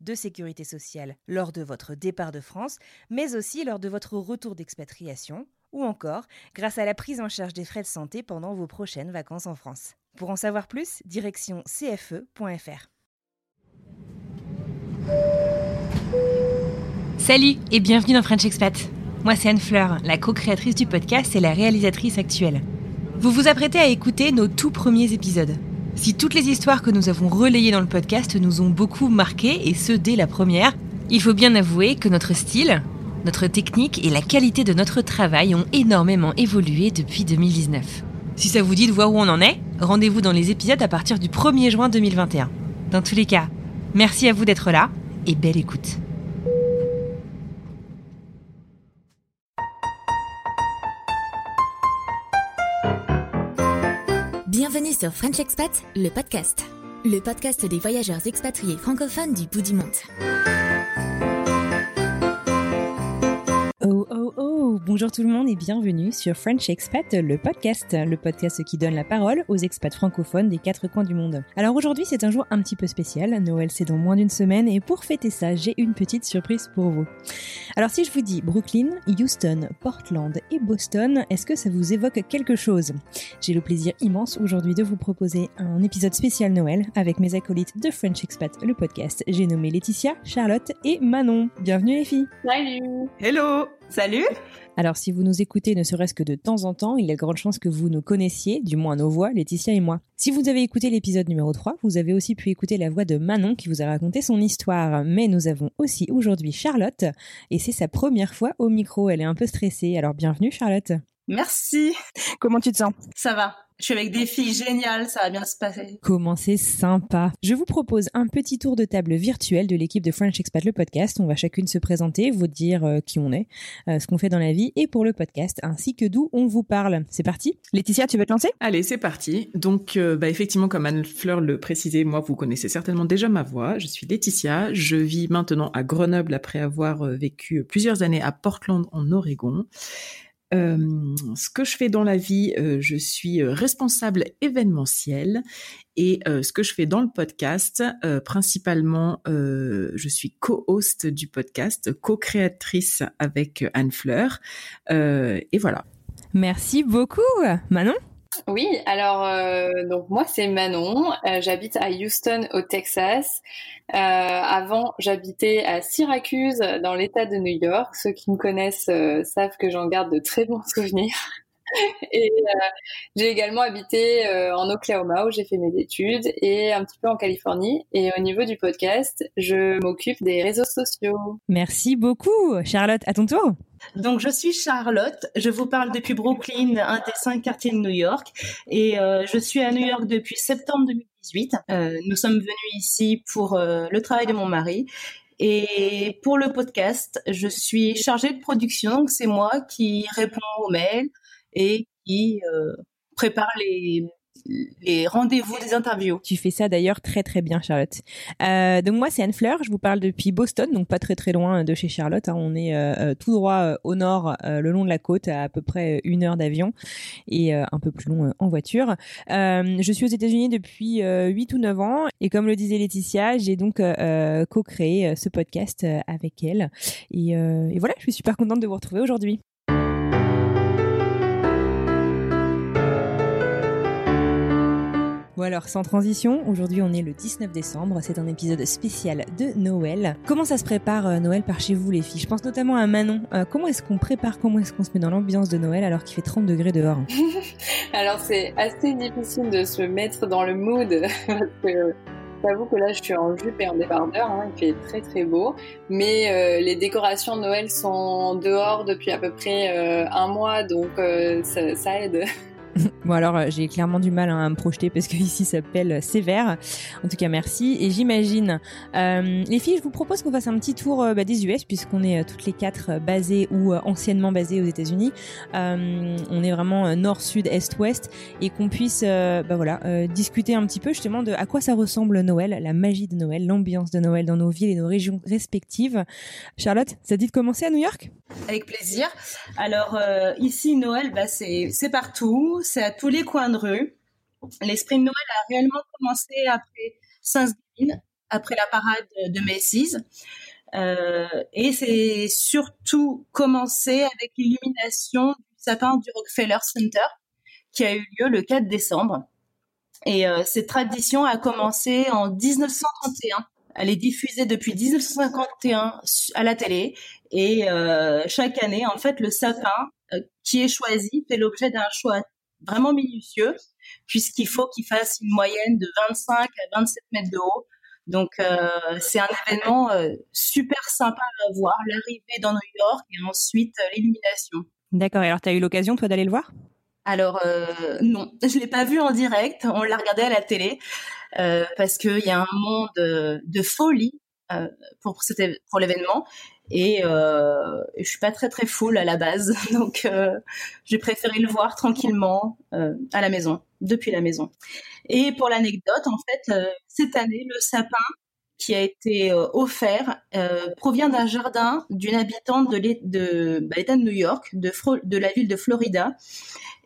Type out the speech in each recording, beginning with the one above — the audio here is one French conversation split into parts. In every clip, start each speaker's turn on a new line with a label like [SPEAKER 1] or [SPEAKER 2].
[SPEAKER 1] de sécurité sociale lors de votre départ de France, mais aussi lors de votre retour d'expatriation, ou encore grâce à la prise en charge des frais de santé pendant vos prochaines vacances en France. Pour en savoir plus, direction cfe.fr. Salut et bienvenue dans French Expat. Moi c'est Anne Fleur, la co-créatrice du podcast et la réalisatrice actuelle. Vous vous apprêtez à écouter nos tout premiers épisodes. Si toutes les histoires que nous avons relayées dans le podcast nous ont beaucoup marqué, et ce dès la première, il faut bien avouer que notre style, notre technique et la qualité de notre travail ont énormément évolué depuis 2019. Si ça vous dit de voir où on en est, rendez-vous dans les épisodes à partir du 1er juin 2021. Dans tous les cas, merci à vous d'être là et belle écoute.
[SPEAKER 2] Bienvenue sur French Expat, le podcast. Le podcast des voyageurs expatriés francophones du bout du monde.
[SPEAKER 1] Bonjour tout le monde et bienvenue sur French Expat, le podcast, le podcast qui donne la parole aux expats francophones des quatre coins du monde. Alors aujourd'hui c'est un jour un petit peu spécial, Noël c'est dans moins d'une semaine et pour fêter ça j'ai une petite surprise pour vous. Alors si je vous dis Brooklyn, Houston, Portland et Boston, est-ce que ça vous évoque quelque chose? J'ai le plaisir immense aujourd'hui de vous proposer un épisode spécial Noël avec mes acolytes de French Expat, le podcast. J'ai nommé Laetitia, Charlotte et Manon. Bienvenue les filles
[SPEAKER 3] Salut.
[SPEAKER 4] Hello. Salut.
[SPEAKER 1] Alors si vous nous écoutez ne serait-ce que de temps en temps, il y a de grandes chances que vous nous connaissiez, du moins nos voix, Laetitia et moi. Si vous avez écouté l'épisode numéro 3, vous avez aussi pu écouter la voix de Manon qui vous a raconté son histoire. Mais nous avons aussi aujourd'hui Charlotte, et c'est sa première fois au micro. Elle est un peu stressée, alors bienvenue Charlotte.
[SPEAKER 4] Merci.
[SPEAKER 1] Comment tu te sens?
[SPEAKER 4] Ça va. Je suis avec des filles géniales, ça va bien se passer.
[SPEAKER 1] Comment c'est sympa. Je vous propose un petit tour de table virtuel de l'équipe de French Expat le podcast. On va chacune se présenter, vous dire euh, qui on est, euh, ce qu'on fait dans la vie et pour le podcast, ainsi que d'où on vous parle. C'est parti Laetitia, tu veux te lancer?
[SPEAKER 5] Allez, c'est parti. Donc, euh, bah, effectivement, comme Anne-Fleur le précisait, moi, vous connaissez certainement déjà ma voix. Je suis Laetitia. Je vis maintenant à Grenoble après avoir vécu plusieurs années à Portland, en Oregon. Euh, ce que je fais dans la vie, euh, je suis responsable événementiel et euh, ce que je fais dans le podcast, principalement, je suis co-host du podcast, co-créatrice avec Anne Fleur. et voilà.
[SPEAKER 1] Merci beaucoup, Manon.
[SPEAKER 6] Oui, alors euh, donc moi c'est Manon, euh, j'habite à Houston au Texas. Euh, avant j'habitais à Syracuse dans l'État de New York. Ceux qui me connaissent savent que j'en garde de très bons souvenirs. Et j'ai également habité en Oklahoma où j'ai fait mes études et un petit peu en Californie. Et au niveau du podcast, je m'occupe des réseaux sociaux.
[SPEAKER 1] Merci beaucoup, Charlotte. À ton tour.
[SPEAKER 7] Donc, je suis Charlotte. Je vous parle depuis Brooklyn, un des cinq quartiers de New York. Et euh, je suis à New York depuis septembre 2018. Euh, nous sommes venus ici pour euh, le travail de mon mari. Et pour le podcast, je suis chargée de production. Donc, c'est moi qui réponds aux mails et qui prépare les les rendez-vous des interviews.
[SPEAKER 1] Tu fais ça d'ailleurs très très bien, Charlotte. Euh, donc moi c'est Anne Fleur, je vous parle depuis Boston, donc pas très très loin de chez Charlotte. Hein. On est euh, euh, tout droit au nord, le long de la côte, à à peu près une heure d'avion et un peu plus long en voiture. je suis aux États-Unis depuis 8 ou 9 ans et comme le disait Laetitia, j'ai donc co-créé ce podcast avec elle. Et, et voilà, je suis super contente de vous retrouver aujourd'hui. Bon alors, sans transition, aujourd'hui on est le 19 décembre, c'est un épisode spécial de Noël. Comment ça se prépare euh, Noël par chez vous les filles? Je pense notamment à Manon. Euh, comment est-ce qu'on prépare, comment est-ce qu'on se met dans l'ambiance de Noël alors qu'il fait 30 degrés dehors?
[SPEAKER 6] Alors c'est assez difficile de se mettre dans le mood parce que J'avoue que là, je suis en jupe et en débardeur, hein, il fait très très beau. Mais euh, les décorations de Noël sont dehors depuis à peu près euh, un mois, donc euh, ça aide.
[SPEAKER 1] bon alors euh, j'ai clairement du mal hein, à me projeter parce que ici s'appelle sévère. En tout cas merci et j'imagine euh, les filles je vous propose qu'on fasse un petit tour euh, bah, des US puisqu'on est toutes les quatre basées ou anciennement basées aux États-Unis. on est vraiment nord, sud, est, ouest et qu'on puisse bah, voilà discuter un petit peu justement de à quoi ça ressemble Noël, la magie de Noël, l'ambiance de Noël dans nos villes et nos régions respectives. Charlotte, ça dit de commencer à New York?
[SPEAKER 7] Avec plaisir. Alors ici Noël bah, c'est c'est c'est à tous les coins de rue. L'esprit de Noël a réellement commencé après Thanksgiving, après la parade de Macy's. Euh, et c'est surtout commencé avec l'illumination du sapin du Rockefeller Center qui a eu lieu le 4 décembre. Et euh, cette tradition a commencé en 1931. Elle est diffusée depuis 1951 à la télé et euh, chaque année, en fait, le sapin qui est choisi fait l'objet d'un choix vraiment minutieux, puisqu'il faut qu'il fasse une moyenne de 25 à 27 mètres de haut. Donc euh, c'est un événement euh, super sympa à voir, l'arrivée dans New York et ensuite euh, l'illumination.
[SPEAKER 1] D'accord, alors tu as eu l'occasion toi d'aller le voir?
[SPEAKER 7] Alors euh, non, je l'ai pas vu en direct, on l'a regardé à la télé euh, parce qu'il y a un monde de folie euh, pour pour l'événement et euh, je suis pas très très full à la base, donc euh, j'ai préféré le voir tranquillement euh, à la maison, depuis la maison. Et pour l'anecdote, en fait, euh, cette année, le sapin qui a été euh, offert euh, provient d'un jardin d'une habitante de l'État de, bah, de, New York, de, de la ville de Florida.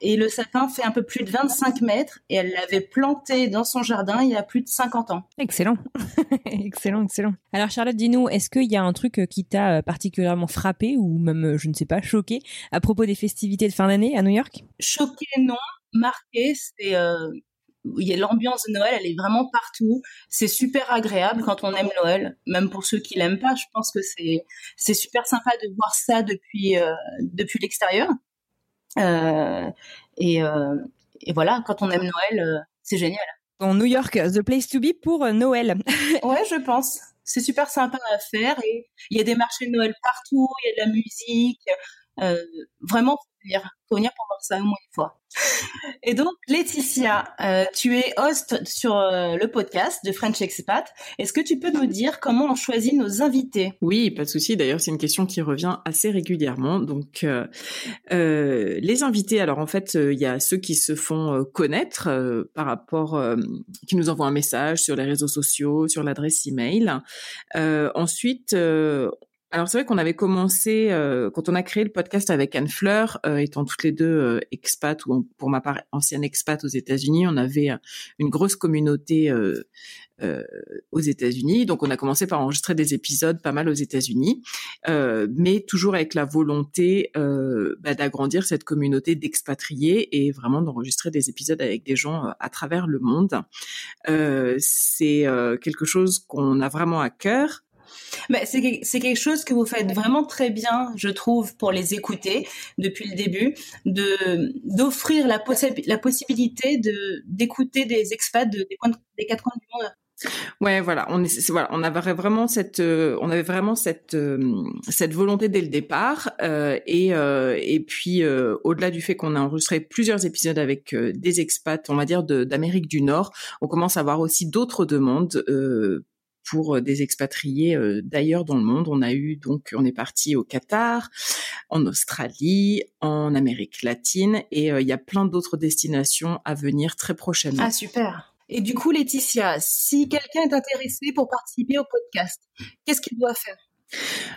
[SPEAKER 7] Et le sapin fait un peu plus de 25 mètres et elle l'avait planté dans son jardin il y a plus de 50 ans.
[SPEAKER 1] Excellent, excellent, excellent. Alors Charlotte, dis-nous, est-ce qu'il y a un truc euh, qui t'a particulièrement frappé ou même, je ne sais pas, choqué à propos des festivités de fin d'année à New York?
[SPEAKER 7] Choqué, non. Marqué, c'est euh, l'ambiance de Noël, elle est vraiment partout. C'est super agréable quand on aime Noël, même pour ceux qui l'aiment pas. Je pense que c'est c'est super sympa de voir ça depuis euh, depuis l'extérieur. Euh, et, euh, et voilà, quand on aime Noël, c'est génial.
[SPEAKER 1] En New York, the place to be pour Noël.
[SPEAKER 7] ouais, je pense. C'est super sympa à faire et il y a des marchés de Noël partout, il y a de la musique. Euh, vraiment, venir, pour voir ça au moins une fois. Et donc, Laetitia, euh, tu es host sur euh, le podcast de French Expat. Est-ce que tu peux nous dire comment on choisit nos invités?
[SPEAKER 5] Oui, pas de souci. D'ailleurs, c'est une question qui revient assez régulièrement. Donc, les invités, alors en fait, il y a ceux qui se font connaître par rapport, qui nous envoient un message sur les réseaux sociaux, sur l'adresse email. ensuite, alors c'est vrai qu'on avait commencé euh, quand on a créé le podcast avec Anne Fleur, euh, étant toutes les deux euh, expats ou pour ma part ancienne expat aux États-Unis, on avait une grosse communauté aux États-Unis. Donc on a commencé par enregistrer des épisodes pas mal aux États-Unis, mais toujours avec la volonté bah, d'agrandir cette communauté d'expatriés et vraiment d'enregistrer des épisodes avec des gens à travers le monde. c'est quelque chose qu'on a vraiment à cœur.
[SPEAKER 7] C'est quelque chose que vous faites vraiment très bien, je trouve, pour les écouter depuis le début, de d'offrir la, possi la possibilité de d'écouter des expats de, des, quatre coins du monde.
[SPEAKER 5] Ouais, voilà, on voilà, on avait vraiment cette, euh, on avait vraiment cette euh, cette volonté dès le départ, euh, et et puis au-delà du fait qu'on a enregistré plusieurs épisodes avec des expats, on va dire d'Amérique du Nord, on commence à avoir aussi d'autres demandes pour euh, des expatriés euh, d'ailleurs dans le monde. On a eu donc, on est parti au Qatar, en Australie, en Amérique latine, et euh, il y a plein d'autres destinations à venir très prochainement.
[SPEAKER 7] Ah super. Et du coup, Laetitia, si quelqu'un est intéressé pour participer au podcast, qu'est-ce qu'il doit faire?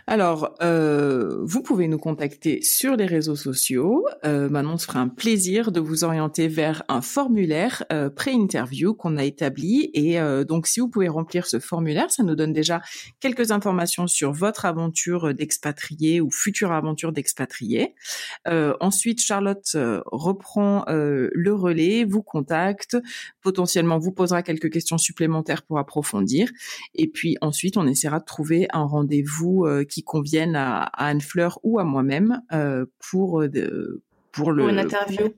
[SPEAKER 5] Alors, euh, vous pouvez nous contacter sur les réseaux sociaux. Euh, Manon se fera un plaisir de vous orienter vers un formulaire euh, pré-interview qu'on a établi. Et euh, donc, si vous pouvez remplir ce formulaire, ça nous donne déjà quelques informations sur votre aventure d'expatrié ou future aventure d'expatrié. Euh, ensuite, Charlotte euh, reprend le relais, vous contacte, potentiellement vous posera quelques questions supplémentaires pour approfondir. Et puis ensuite, on essaiera de trouver un rendez-vous qui conviennent à, Anne Fleur ou à moi-même euh, pour euh, pour le
[SPEAKER 7] pour une interview.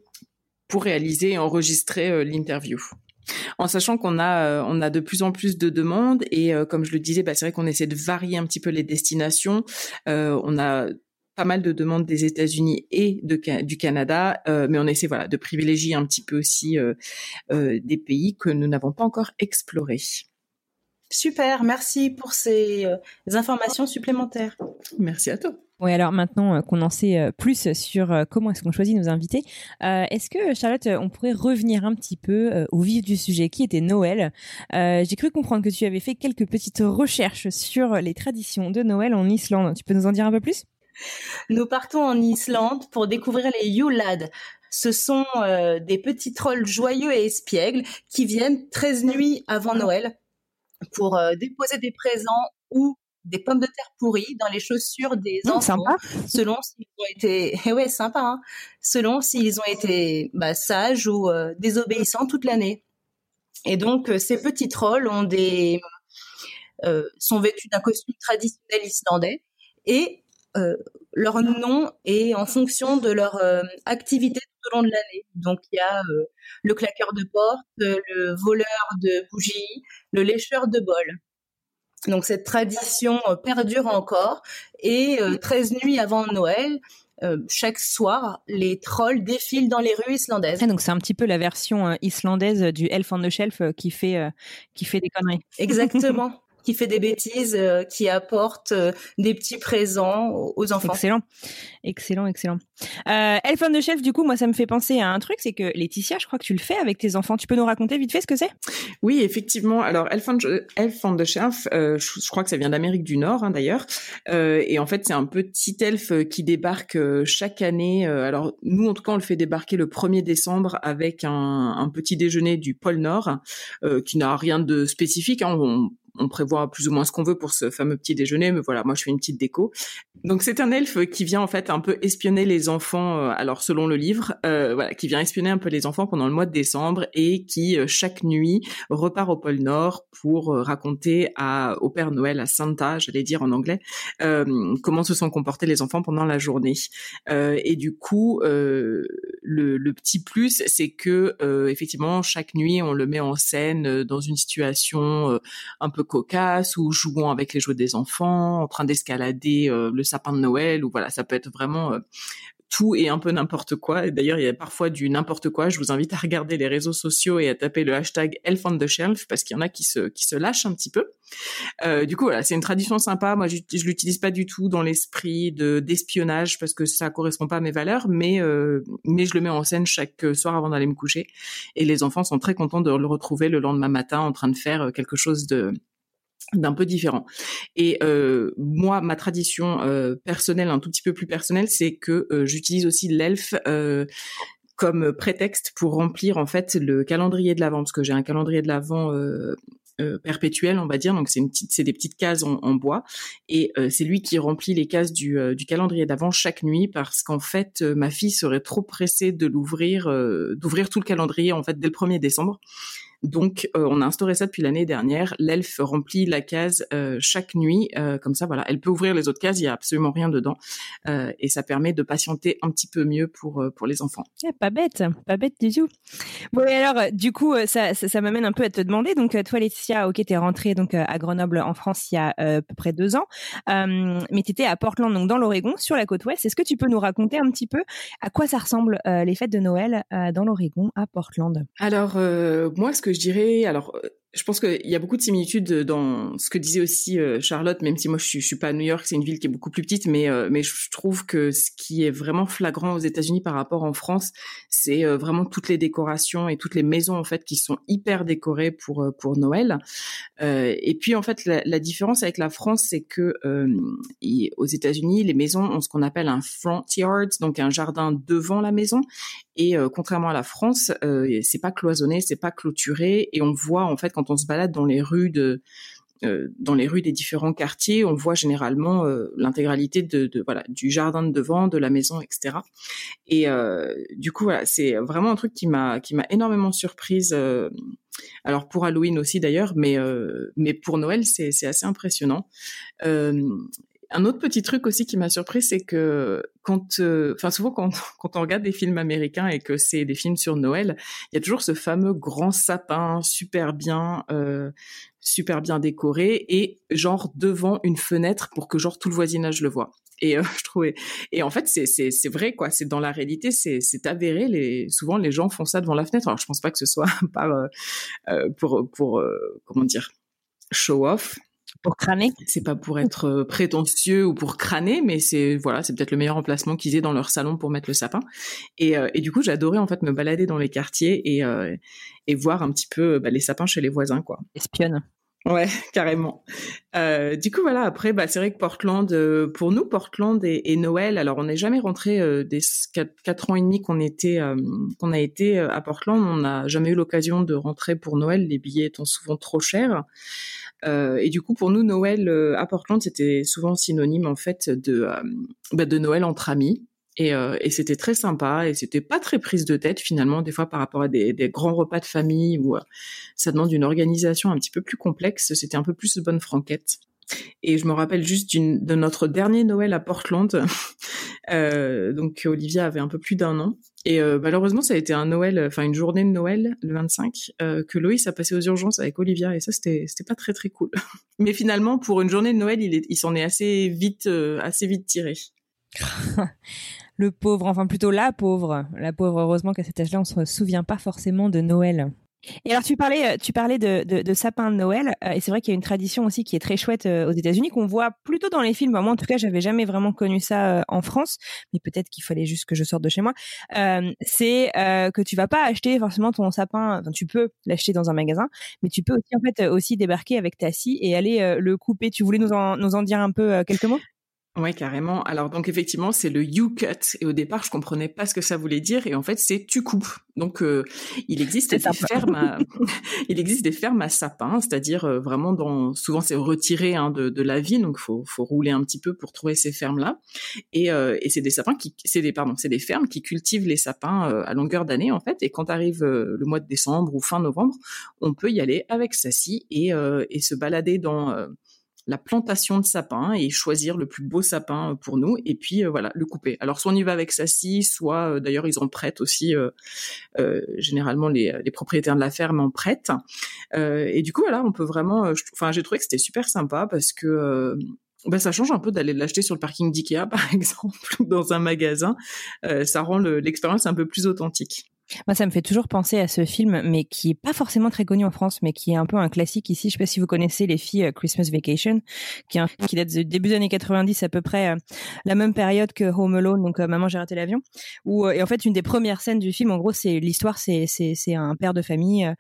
[SPEAKER 5] pour réaliser et enregistrer euh, l'interview. En sachant qu'on a on a de plus en plus de demandes et comme je le disais bah, c'est vrai qu'on essaie de varier un petit peu les destinations. On a pas mal de demandes des États-Unis et de, du Canada, mais on essaie voilà de privilégier un petit peu aussi des pays que nous n'avons pas encore explorés.
[SPEAKER 7] Super, merci pour ces euh, informations supplémentaires.
[SPEAKER 5] Merci à toi.
[SPEAKER 1] Oui, alors maintenant euh, qu'on en sait euh, plus sur comment est-ce qu'on choisit nos invités, est-ce que Charlotte, on pourrait revenir un petit peu au vif du sujet qui était Noël? J'ai cru comprendre que tu avais fait quelques petites recherches sur les traditions de Noël en Islande. Tu peux nous en dire un peu plus?
[SPEAKER 7] Nous partons en Islande pour découvrir les Yulad. Ce sont des petits trolls joyeux et espiègles qui viennent 13 nuits avant Noël pour euh, déposer des présents ou des pommes de terre pourries dans les chaussures des mmh, enfants, selon s'ils ont été, eh ouais, sympa, hein, selon s'ils ont été bah, sages ou euh, désobéissants toute l'année. Et donc euh, ces petits trolls ont des, sont vêtus d'un costume traditionnel islandais et leur nom est en fonction de leur activité tout au long de l'année. Donc il y a le claqueur de porte, le voleur de bougies, le lécheur de bol. Donc cette tradition euh, perdure encore et 13 euh, nuits avant Noël, euh, chaque soir, les trolls défilent dans les rues islandaises.
[SPEAKER 1] Ah, donc c'est un petit peu la version islandaise du Elf on the Shelf qui fait qui fait des conneries.
[SPEAKER 7] Exactement. qui fait des bêtises, euh, qui apporte euh, des petits présents aux enfants.
[SPEAKER 1] Excellent, excellent, excellent. Euh, Elf on the Shelf, du coup, moi, ça me fait penser à un truc, c'est que Laetitia, je crois que tu le fais avec tes enfants. Tu peux nous raconter vite fait ce que c'est?
[SPEAKER 5] Oui, effectivement. Alors, Elf on, Elf on the Shelf, euh, je, crois que ça vient d'Amérique du Nord, hein, d'ailleurs. Euh, et en fait, c'est un petit elfe qui débarque chaque année. alors, nous, en tout cas, on le fait débarquer le 1er décembre avec un, un petit déjeuner du pôle Nord, qui n'a rien de spécifique. Hein. On, on prévoit plus ou moins ce qu'on veut pour ce fameux petit déjeuner, mais voilà, moi je fais une petite déco. Donc c'est un elfe qui vient en fait un peu espionner les enfants, euh, alors selon le livre, euh, voilà, qui vient espionner un peu les enfants pendant le mois de décembre et qui euh, chaque nuit repart au pôle Nord pour raconter à, au Père Noël, à Santa, j'allais dire en anglais, comment se sont comportés les enfants pendant la journée. et du coup, le, petit plus, c'est que effectivement chaque nuit on le met en scène dans une situation un peu cocasse ou jouant avec les jouets des enfants, en train d'escalader euh, le sapin de Noël ou voilà, ça peut être vraiment euh, tout et un peu n'importe quoi. D'ailleurs, il y a parfois du n'importe quoi. Je vous invite à regarder les réseaux sociaux et à taper le hashtag Elf on the Shelf parce qu'il y en a qui se qui se lâchent un petit peu. Euh, du coup, voilà, c'est une tradition sympa. Moi, je, je l'utilise pas du tout dans l'esprit de d'espionnage parce que ça correspond pas à mes valeurs, mais euh, mais je le mets en scène chaque soir avant d'aller me coucher. Et les enfants sont très contents de le retrouver le lendemain matin en train de faire quelque chose de d'un peu différent. Et euh, moi, ma tradition euh, personnelle, un tout petit peu plus personnelle, c'est que euh, j'utilise aussi l'elfe comme prétexte pour remplir en fait le calendrier de l'avant, parce que j'ai un calendrier de l'avant perpétuel, on va dire. Donc c'est une petite, des petites cases en, bois, et c'est lui qui remplit les cases du, calendrier d'avant chaque nuit, parce qu'en fait ma fille serait trop pressée de d'ouvrir tout le calendrier en fait dès le 1er décembre. Donc, euh, on a instauré ça depuis l'année dernière. L'elfe remplit la case euh, chaque nuit, euh, comme ça, voilà. Elle peut ouvrir les autres cases, il y a absolument rien dedans, et ça permet de patienter un petit peu mieux pour pour les enfants.
[SPEAKER 1] Eh, pas bête, pas bête du tout. Bon, et alors, du coup, ça, ça, m'amène un peu à te demander. Donc, toi, Laetitia, ok, t'es rentrée donc à Grenoble en France il y a à peu près deux ans, mais t'étais à Portland, donc dans l'Oregon, sur la côte ouest. Est-ce que tu peux nous raconter un petit peu à quoi ça ressemble les fêtes de Noël dans l'Oregon à Portland?
[SPEAKER 5] Alors, moi, ce que je dirais, alors je pense qu'il y a beaucoup de similitudes dans ce que disait aussi euh, Charlotte, même si moi je suis, suis pas à New York, c'est une ville qui est beaucoup plus petite, mais euh, mais je trouve que ce qui est vraiment flagrant aux États-Unis par rapport en France, c'est euh, vraiment toutes les décorations et toutes les maisons en fait qui sont hyper décorées pour pour Noël. et puis en fait la, différence avec la France, c'est que aux États-Unis, les maisons ont ce qu'on appelle un front yard, donc un jardin devant la maison, et contrairement à la France, c'est pas cloisonné, c'est pas clôturé, et on voit en fait quand on se balade dans les rues de euh, dans les rues des différents quartiers, on voit généralement euh, l'intégralité de, voilà du jardin de devant, de la maison, etc. Et euh, du coup voilà, c'est vraiment un truc qui m'a qui m'a énormément surprise. alors pour Halloween aussi d'ailleurs, mais mais pour Noël c'est c'est assez impressionnant. Un autre petit truc aussi qui m'a surpris, c'est que quand, euh, enfin souvent quand, quand on regarde des films américains et que c'est des films sur Noël, il y a toujours ce fameux grand sapin super bien, euh, super bien décoré et genre devant une fenêtre pour que genre tout le voisinage le voit. Et euh, je trouvais, et en fait c'est c'est vrai quoi, c'est dans la réalité, c'est c'est avéré. Les souvent les gens font ça devant la fenêtre. Alors je pense pas que ce soit par euh, pour pour comment dire show off
[SPEAKER 1] pour crâner
[SPEAKER 5] C'est pas pour être euh, prétentieux ou pour crâner, mais c'est voilà, c'est peut-être le meilleur emplacement qu'ils aient dans leur salon pour mettre le sapin. Et, euh, et du coup, j'adorais en fait me balader dans les quartiers et, euh, et voir un petit peu bah, les sapins chez les voisins, quoi.
[SPEAKER 1] Espionne.
[SPEAKER 5] Ouais, carrément. Euh, du coup, voilà. Après, bah, c'est vrai que Portland, pour nous, Portland et, Noël. Alors, on n'est jamais rentré des quatre, ans et demi qu'on a été à Portland. On n'a jamais eu l'occasion de rentrer pour Noël, les billets étant souvent trop chers. Euh, et du coup, pour nous, Noël euh, à Portland, c'était souvent synonyme en fait de euh, bah, de Noël entre amis. Et, et c'était très sympa et c'était pas très prise de tête finalement des fois par rapport à des, grands repas de famille où ça demande une organisation un petit peu plus complexe. C'était un peu plus bonne franquette. Et je me rappelle juste de notre dernier Noël à Portland. euh, donc Olivia avait un peu plus d'un an. Et euh, malheureusement, ça a été un Noël, enfin une journée de Noël, le 25, euh, que Loïs a passé aux urgences avec Olivia. Et ça, c'était pas très très cool. Mais finalement, pour une journée de Noël, il, s'en est assez vite, euh, assez vite tiré.
[SPEAKER 1] le pauvre, enfin plutôt la pauvre, la pauvre. Heureusement qu'à cet âge-là, on se souvient pas forcément de Noël. Et alors tu parlais, euh, tu parlais de, sapin de Noël, euh, et c'est vrai qu'il y a une tradition aussi qui est très chouette euh, aux États-Unis qu'on voit plutôt dans les films. moi, en tout cas, j'avais jamais vraiment connu ça en France, mais peut-être qu'il fallait juste que je sorte de chez moi. c'est que tu vas pas acheter forcément ton sapin. Enfin, tu peux l'acheter dans un magasin, mais tu peux aussi en fait aussi débarquer avec ta scie et aller le couper. Tu voulais nous en dire un peu quelques mots?
[SPEAKER 5] Ouais, carrément. Alors donc effectivement, c'est le you cut et au départ, je comprenais pas ce que ça voulait dire et en fait, c'est tu coupes. Donc euh, il existe des fermes à... il existe des fermes à sapins, c'est-à-dire euh, vraiment dans souvent c'est retiré hein, de, de, la ville, donc faut faut rouler un petit peu pour trouver ces fermes là. Et, euh, et c'est des sapins qui c'est des pardon, c'est des fermes qui cultivent les sapins à longueur d'année en fait et quand arrive le mois de décembre ou fin novembre, on peut y aller avec sa scie et et se balader dans la plantation de sapins et choisir le plus beau sapin euh, pour nous et puis euh, voilà le couper. Alors soit on y va avec sa scie, soit euh, d'ailleurs ils en prêtent aussi généralement les, propriétaires de la ferme en prêtent. et du coup voilà on peut vraiment, enfin j'ai trouvé que c'était super sympa parce que bah, ça change un peu d'aller l'acheter sur le parking d'IKEA, par exemple, dans un magasin. ça rend l'expérience un peu plus authentique.
[SPEAKER 1] Moi, ça me fait toujours penser à ce film, mais qui est pas forcément très connu en France, mais qui est un peu un classique ici. Je sais pas si vous connaissez les filles euh, Christmas Vacation, qui, date du début des années 90, à peu près euh, la même période que Home Alone, donc euh, Maman j'ai raté l'avion. Où et en fait une des premières scènes du film, en gros, c'est l'histoire, c'est c'est c'est un père de famille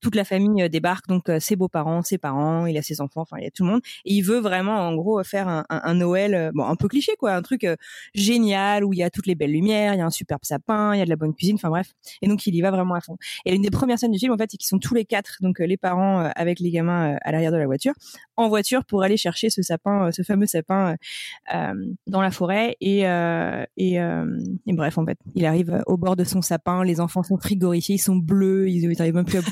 [SPEAKER 1] toute la famille euh, débarque, donc euh, ses beaux-parents, ses parents, il a ses enfants, enfin il y a tout le monde. Et il veut vraiment, en gros, faire un, un, Noël, euh, bon un peu cliché quoi, un truc génial où il y a toutes les belles lumières, il y a un superbe sapin, il y a de la bonne cuisine, enfin bref. Et donc il y va vraiment à fond. Et l'une des premières scènes du film en fait, c'est qu'ils sont tous les quatre, donc les parents avec les gamins à l'arrière de la voiture, en voiture pour aller chercher ce sapin, ce fameux sapin dans la forêt. Et, et, et, bref en fait, il arrive au bord de son sapin, les enfants sont frigorifiés, ils sont bleus, ils n'arrivent même plus à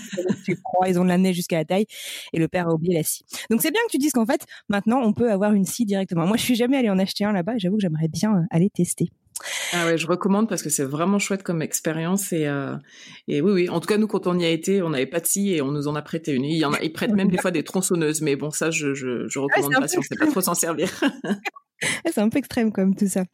[SPEAKER 1] tu crois, ils ont de la neige jusqu'à la taille, et le père a oublié la scie. Donc c'est bien que tu dises qu'en fait, maintenant, on peut avoir une scie directement. Moi, je suis jamais allée en acheter un là-bas, j'avoue que j'aimerais bien euh, aller tester.
[SPEAKER 5] Ah ouais, je recommande parce que c'est vraiment chouette comme expérience et euh, et oui oui. En tout cas nous quand on y a été, on n'avait pas de scie et on nous en a prêté une. Il y en a, ils prêtent même des fois des tronçonneuses, mais bon ça je je, je recommande pas si on sait pas trop s'en servir.
[SPEAKER 1] C'est un peu extrême comme tout ça.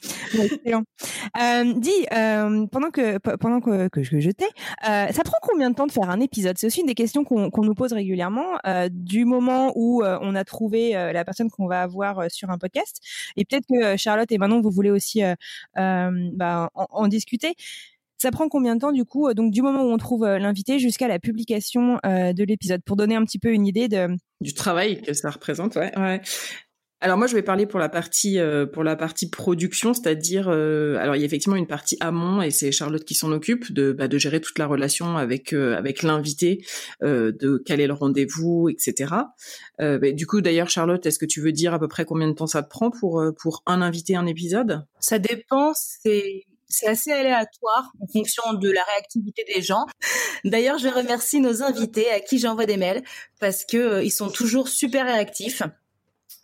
[SPEAKER 1] Euh, dis, euh, pendant que pendant que, je jetais, euh, ça prend combien de temps de faire un épisode? C'est aussi une des questions qu'on nous pose régulièrement. Euh, du moment où on a trouvé la personne qu'on va avoir sur un podcast, et peut-être que Charlotte et Manon, vous voulez aussi bah, en, en, discuter. Ça prend combien de temps du coup Donc du moment où on trouve l'invité jusqu'à la publication de l'épisode, pour donner un petit peu une idée de
[SPEAKER 5] du travail que ça représente, ouais. ouais. Alors moi je vais parler pour la partie euh, pour la partie production, c'est-à-dire euh, alors il y a effectivement une partie amont et c'est Charlotte qui s'en occupe de bah, de gérer toute la relation avec euh, avec l'invité, de caler le rendez-vous, etc. Bah, du coup d'ailleurs Charlotte, est-ce que tu veux dire à peu près combien de temps ça te prend pour pour un invité un épisode?
[SPEAKER 7] Ça dépend, c'est c'est assez aléatoire en fonction de la réactivité des gens. D'ailleurs, je remercie nos invités à qui j'envoie des mails parce que ils sont toujours super réactifs.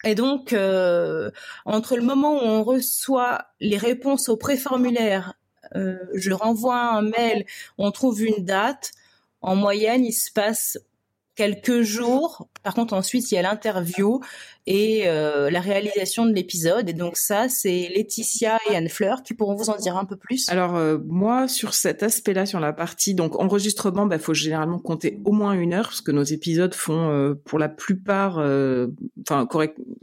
[SPEAKER 7] Et donc, euh, entre le moment où on reçoit les réponses au préformulaire, euh, je renvoie un mail, on trouve une date, en moyenne, il se passe quelques jours. Par contre, ensuite, il y a l'interview et euh, la réalisation de l'épisode. Et donc ça, c'est Laetitia et Anne Fleur qui pourront vous en dire un peu plus.
[SPEAKER 5] Alors euh, moi, sur cet aspect-là, sur la partie donc enregistrement, il bah, faut généralement compter au moins une heure parce que nos épisodes font euh, pour la plupart, enfin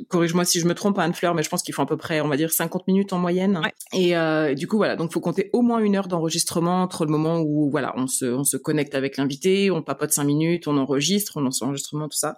[SPEAKER 5] corrige-moi si je me trompe, Anne Fleur, mais je pense qu'ils font à peu près, on va dire 50 minutes en moyenne. Et, du coup voilà, donc faut compter au moins une heure d'enregistrement entre le moment où voilà, on se on se connecte avec l'invité, on papote cinq minutes, on enregistre, on lance l'enregistrement, tout ça.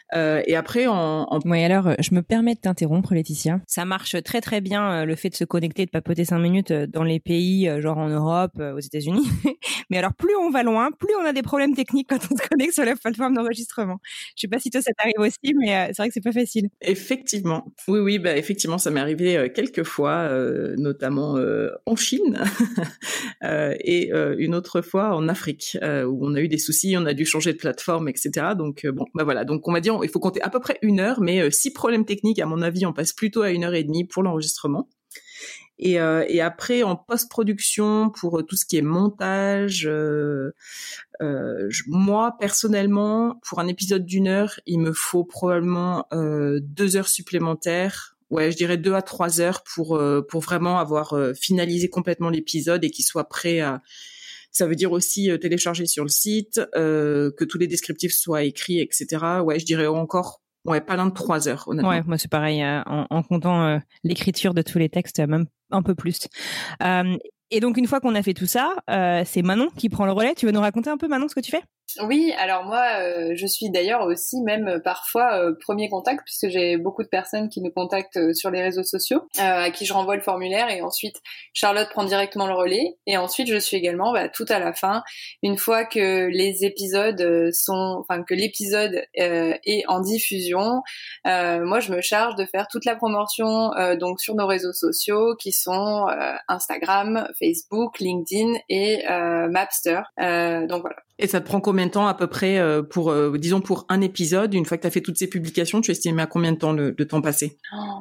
[SPEAKER 5] Euh, et après, en, en...
[SPEAKER 1] Oui, alors, euh, je me permets de t'interrompre, Laetitia. Ça marche très très bien euh, le fait de se connecter, de papoter cinq minutes dans les pays, genre en Europe, aux États-Unis. Mais alors, plus on va loin, plus on a des problèmes techniques quand on se connecte sur la plateforme d'enregistrement. Je sais pas si toi ça t'arrive aussi, mais c'est vrai que c'est pas facile.
[SPEAKER 5] Effectivement. Oui, oui, bah effectivement, ça m'est arrivé quelques fois, notamment en Chine et une autre fois en Afrique, où on a eu des soucis, on a dû changer de plateforme, etc. Donc bon, bah voilà. Donc on va dire il faut compter à peu près une heure, mais euh, six problèmes techniques, à mon avis, on passe plutôt à une heure et demie pour l'enregistrement. Et, euh, après, en post-production, pour euh, tout ce qui est montage, moi, personnellement, pour un épisode d'une heure, il me faut probablement deux heures supplémentaires. Ouais, je dirais deux à trois heures pour, pour vraiment avoir finalisé complètement l'épisode et qu'il soit prêt à ça veut dire aussi euh, télécharger sur le site, euh, que tous les descriptifs soient écrits, etc. Ouais, je dirais encore Ouais, pas loin de trois heures, honnêtement.
[SPEAKER 1] Ouais, moi c'est pareil, euh, en, en, comptant l'écriture de tous les textes, même un peu plus. et donc une fois qu'on a fait tout ça, c'est Manon qui prend le relais. Tu veux nous raconter un peu Manon ce que tu fais?
[SPEAKER 6] Oui, alors moi, euh, je suis d'ailleurs aussi même euh, parfois euh, premier contact puisque j'ai beaucoup de personnes qui nous contactent sur les réseaux sociaux, à qui je renvoie le formulaire et ensuite Charlotte prend directement le relais et ensuite je suis également bah, tout à la fin, une fois que les épisodes sont, enfin que l'épisode est en diffusion, moi je me charge de faire toute la promotion donc sur nos réseaux sociaux qui sont Instagram, Facebook, LinkedIn et Mapster. donc voilà.
[SPEAKER 5] Et ça te prend combien de temps à peu près euh, pour, euh, disons, pour un épisode Une fois que tu as fait toutes ces publications, tu estimes à combien de temps le, temps passé? Oh,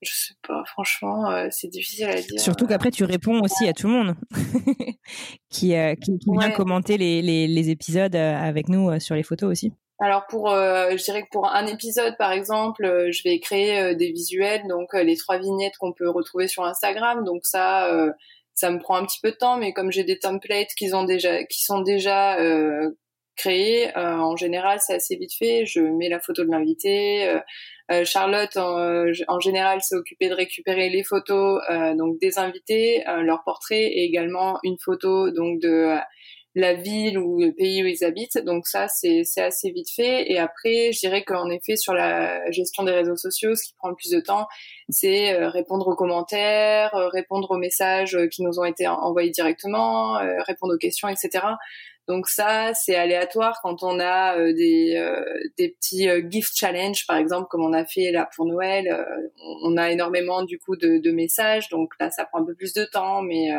[SPEAKER 6] Je sais pas, franchement, euh, c'est difficile à dire.
[SPEAKER 1] Surtout qu'après, tu réponds aussi à tout le monde qui, qui, vient commenter les, les, épisodes avec nous sur les photos aussi.
[SPEAKER 6] Alors pour, je dirais que pour un épisode par exemple, je vais créer des visuels, donc les trois vignettes qu'on peut retrouver sur Instagram. Donc ça, ça me prend un petit peu de temps, mais comme j'ai des templates qui, ont déjà, qui sont déjà euh, créés, euh, en général, c'est assez vite fait. Je mets la photo de l'invité. Euh, euh Charlotte, en, en général, s'est occupée de récupérer les photos donc des invités, leurs portraits et également une photo donc de la ville ou le pays où ils habitent. Donc ça, c'est assez vite fait. Et après, je dirais qu'en effet, sur la gestion des réseaux sociaux, ce qui prend le plus de temps, c'est euh, répondre aux commentaires, euh, répondre aux messages euh, qui nous ont été envoyés directement, répondre aux questions, etc. Donc ça, c'est aléatoire quand on a des, des petits gift challenge, par exemple, comme on a fait là pour Noël. on a énormément du coup de, de, messages, donc là, ça prend un peu plus de temps, mais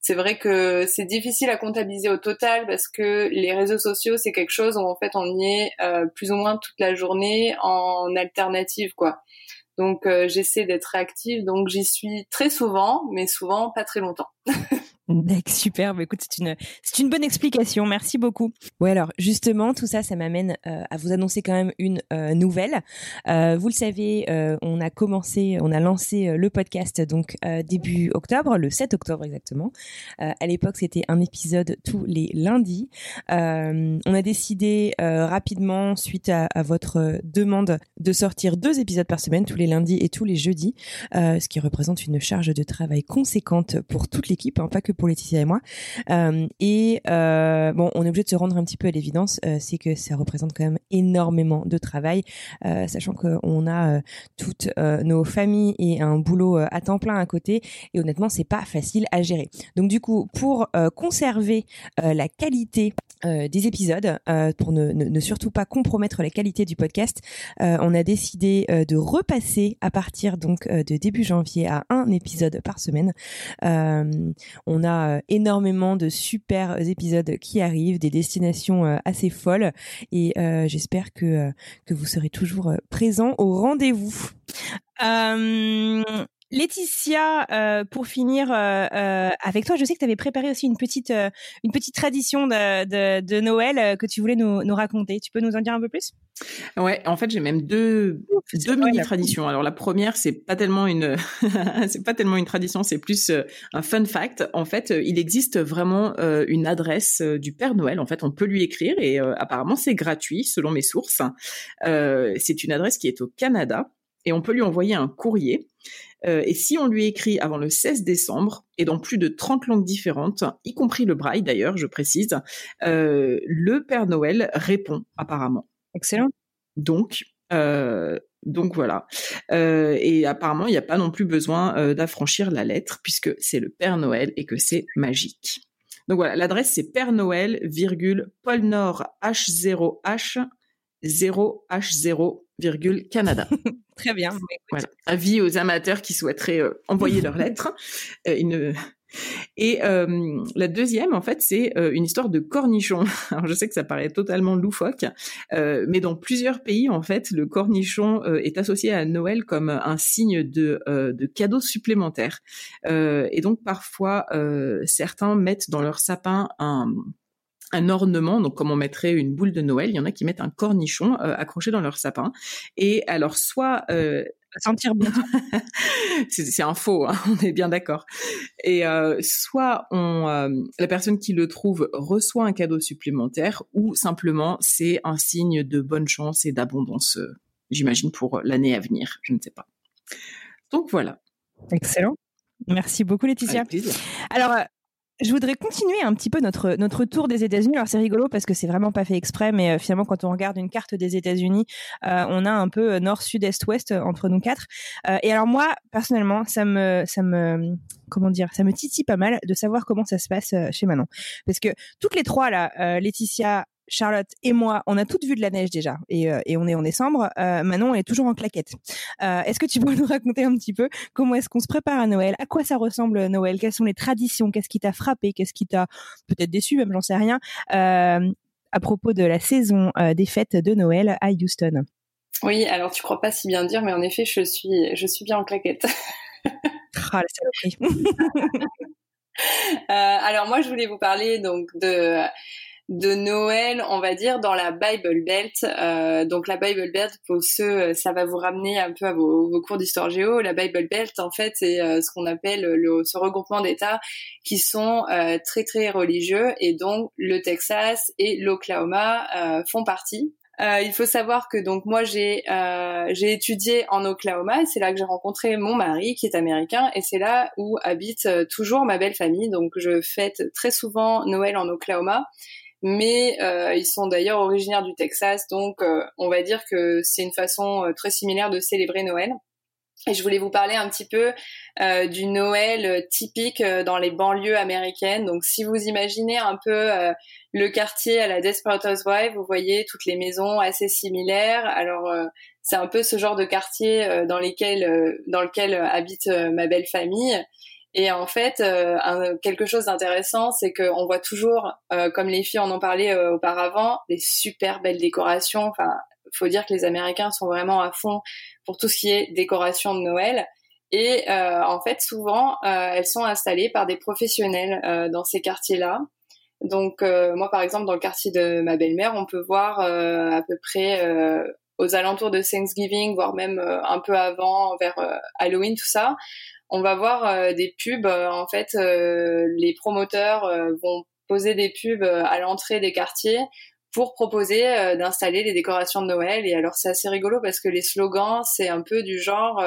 [SPEAKER 6] c'est vrai que c'est difficile à comptabiliser au total parce que les réseaux sociaux, c'est quelque chose où en fait on y est euh, plus ou moins toute la journée en alternative, quoi. Donc euh, j'essaie d'être réactive, donc j'y suis très souvent, mais souvent pas très longtemps.
[SPEAKER 1] super. Bah, écoute, c'est une, c'est une bonne explication. Merci beaucoup. Ouais, alors, justement, tout ça, ça m'amène euh, à vous annoncer quand même une euh, nouvelle. Euh, vous le savez, on a commencé, on a lancé le podcast donc début octobre, le 7 octobre exactement. à l'époque, c'était un épisode tous les lundis. on a décidé rapidement, suite à, à, votre demande, de sortir deux épisodes par semaine, tous les lundis et tous les jeudis, ce qui représente une charge de travail conséquente pour toute l'équipe, hein, pas que pour Laetitia et moi. Euh, et euh, bon, on est obligé de se rendre un petit peu à l'évidence, euh, c'est que ça représente quand même énormément de travail, sachant qu'on a toutes nos familles et un boulot à temps plein à côté. Et honnêtement, c'est pas facile à gérer. Donc du coup, pour conserver la qualité des épisodes, pour ne, surtout pas compromettre la qualité du podcast, on a décidé de repasser à partir donc de début janvier à un épisode par semaine. A euh, énormément de super épisodes qui arrivent, des destinations euh, assez folles et euh, j'espère que, que vous serez toujours présents au rendez-vous. Laetitia, euh, pour finir euh, euh, avec toi, je sais que tu avais préparé aussi une petite, une petite tradition de, de, Noël que tu voulais nous, raconter. Tu peux nous en dire un peu plus?
[SPEAKER 5] Ouais, en fait, j'ai même deux, deux mini traditions. Alors la première, c'est pas tellement une, c'est pas tellement une tradition, c'est plus un fun fact. En fait, il existe vraiment une adresse du Père Noël. En fait, on peut lui écrire et apparemment c'est gratuit selon mes sources. c'est une adresse qui est au Canada et on peut lui envoyer un courrier. Euh, et si on lui écrit avant le 16 décembre, et dans plus de 30 langues différentes, y compris le braille d'ailleurs, je précise, euh, le Père Noël répond apparemment.
[SPEAKER 1] Excellent.
[SPEAKER 5] Donc, euh, donc voilà. et apparemment, il n'y a pas non plus besoin d'affranchir la lettre, puisque c'est le Père Noël et que c'est magique. Donc voilà, l'adresse c'est Père Noël, virgule, Pôle Nord H0H 0H0, Canada.
[SPEAKER 1] Très bien.
[SPEAKER 5] Voilà. Avis aux amateurs qui souhaiteraient euh, envoyer leurs lettres. Euh, Et euh, la deuxième, en fait, c'est une histoire de cornichon. Alors, je sais que ça paraît totalement loufoque, mais dans plusieurs pays, en fait, le cornichon est associé à Noël comme un signe de, de cadeau supplémentaire. et donc, parfois, certains mettent dans leur sapin un ornement, donc comme on mettrait une boule de Noël, il y en a qui mettent un cornichon euh, accroché dans leur sapin. Et alors soit euh,
[SPEAKER 1] sentir bien,
[SPEAKER 5] c'est un faux, hein, on est bien d'accord. Et euh, soit on, euh, la personne qui le trouve reçoit un cadeau supplémentaire, ou simplement c'est un signe de bonne chance et d'abondance, j'imagine pour l'année à venir, je ne sais pas. Donc voilà.
[SPEAKER 1] Excellent. Merci beaucoup Laetitia. Alors je voudrais continuer un petit peu notre notre tour des États-Unis. Alors c'est rigolo parce que c'est vraiment pas fait exprès, mais euh, finalement quand on regarde une carte des États-Unis, euh, on a un peu euh, nord, sud, est, ouest entre nous quatre. et alors moi personnellement, ça me ça me comment dire, ça me titille pas mal de savoir comment ça se passe chez Manon, parce que toutes les trois là, Laetitia, Charlotte et moi, on a toutes vu de la neige déjà, et, euh, on est en décembre. Euh, Manon, elle est toujours en claquette. Euh, est-ce que tu peux nous raconter un petit peu comment est-ce qu'on se prépare à Noël? À quoi ça ressemble Noël? Quelles sont les traditions? Qu'est-ce qui t'a frappé? Qu'est-ce qui t'a peut-être déçu Même j'en sais rien. à propos de la saison des fêtes de Noël à Houston?
[SPEAKER 6] Oui, alors tu crois pas si bien dire, mais en effet, je suis, je suis bien en claquette.
[SPEAKER 1] ah, la saloperie.
[SPEAKER 6] alors moi, je voulais vous parler donc de de Noël, on va dire, dans la Bible Belt. Euh, donc la Bible Belt, pour ceux, ça va vous ramener un peu à vos, cours d'histoire géo. La Bible Belt, en fait, c'est euh, ce qu'on appelle le, ce regroupement d'États qui sont euh, très très religieux et donc le Texas et l'Oklahoma font partie. il faut savoir que donc moi j'ai j'ai étudié en Oklahoma c'est là que j'ai rencontré mon mari qui est américain et c'est là où habite toujours ma belle famille donc je fête très souvent Noël en Oklahoma mais euh, ils sont d'ailleurs originaires du Texas, donc euh, on va dire que c'est une façon euh, très similaire de célébrer Noël. Et je voulais vous parler un petit peu euh, du Noël typique dans les banlieues américaines. Donc, si vous imaginez un peu le quartier à la Desperate Housewives, vous voyez toutes les maisons assez similaires. Alors, c'est un peu ce genre de quartier dans lesquels, dans lequel habite ma belle famille. Et en fait, euh, quelque chose d'intéressant, c'est qu'on voit toujours, euh, comme les filles en ont parlé euh, auparavant, des super belles décorations. Enfin, faut dire que les Américains sont vraiment à fond pour tout ce qui est décoration de Noël. Et en fait, souvent, elles sont installées par des professionnels dans ces quartiers-là. Donc moi, par exemple, dans le quartier de ma belle-mère, on peut voir à peu près aux alentours de Thanksgiving, voire même un peu avant, vers Halloween, tout ça, on va voir des pubs. en fait, les promoteurs vont poser des pubs à l'entrée des quartiers pour proposer d'installer les décorations de Noël. Et alors c'est assez rigolo parce que les slogans, c'est un peu du genre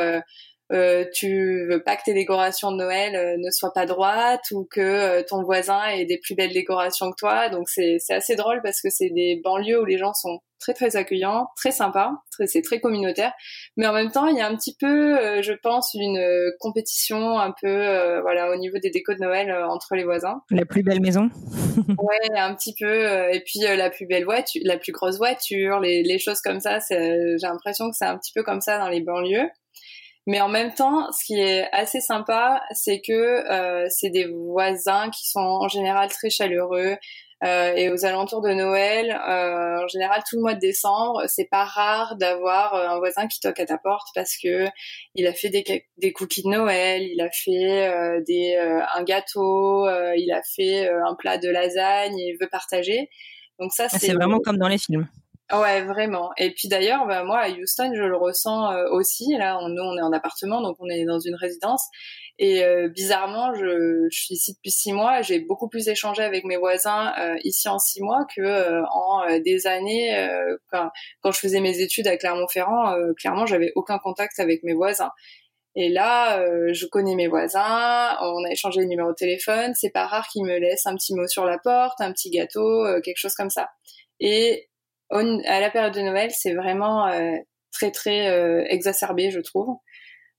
[SPEAKER 6] euh, tu veux pas que tes décorations de Noël euh, ne soient pas droites ou que euh, ton voisin ait des plus belles décorations que toi. Donc c'est assez drôle parce que c'est des banlieues où les gens sont très très accueillants, très sympas, c'est très communautaire, mais en même temps il y a un petit peu, je pense, une compétition un peu, voilà, au niveau des décos de Noël entre les voisins.
[SPEAKER 1] La plus belle maison.
[SPEAKER 6] ouais, un petit peu, et puis la plus belle voiture, la plus grosse voiture, les, les choses comme ça. J'ai l'impression que c'est un petit peu comme ça dans les banlieues. Mais en même temps, ce qui est assez sympa, c'est que euh, c'est des voisins qui sont en général très chaleureux. Euh, et aux alentours de Noël, euh, en général tout le mois de décembre, c'est pas rare d'avoir euh, un voisin qui toque à ta porte parce que il a fait des, des cookies de Noël, il a fait euh, des, un gâteau, il a fait un plat de lasagne et il veut partager.
[SPEAKER 1] Donc ça, ah, c'est vraiment comme dans les films.
[SPEAKER 6] Ouais, vraiment. Et puis d'ailleurs, bah, moi à Houston, je le ressens euh, aussi. Là, on, nous, on est en appartement, donc on est dans une résidence. Et euh, bizarrement, je, je, suis ici depuis six mois. J'ai beaucoup plus échangé avec mes voisins euh, ici en six mois que en des années quand, quand, je faisais mes études à Clermont-Ferrand. clairement, j'avais aucun contact avec mes voisins. Et là, je connais mes voisins, on a échangé les numéros de téléphone. C'est pas rare qu'ils me laissent un petit mot sur la porte, un petit gâteau, quelque chose comme ça. Et à la période de Noël, c'est vraiment euh, très très euh, exacerbé, je trouve.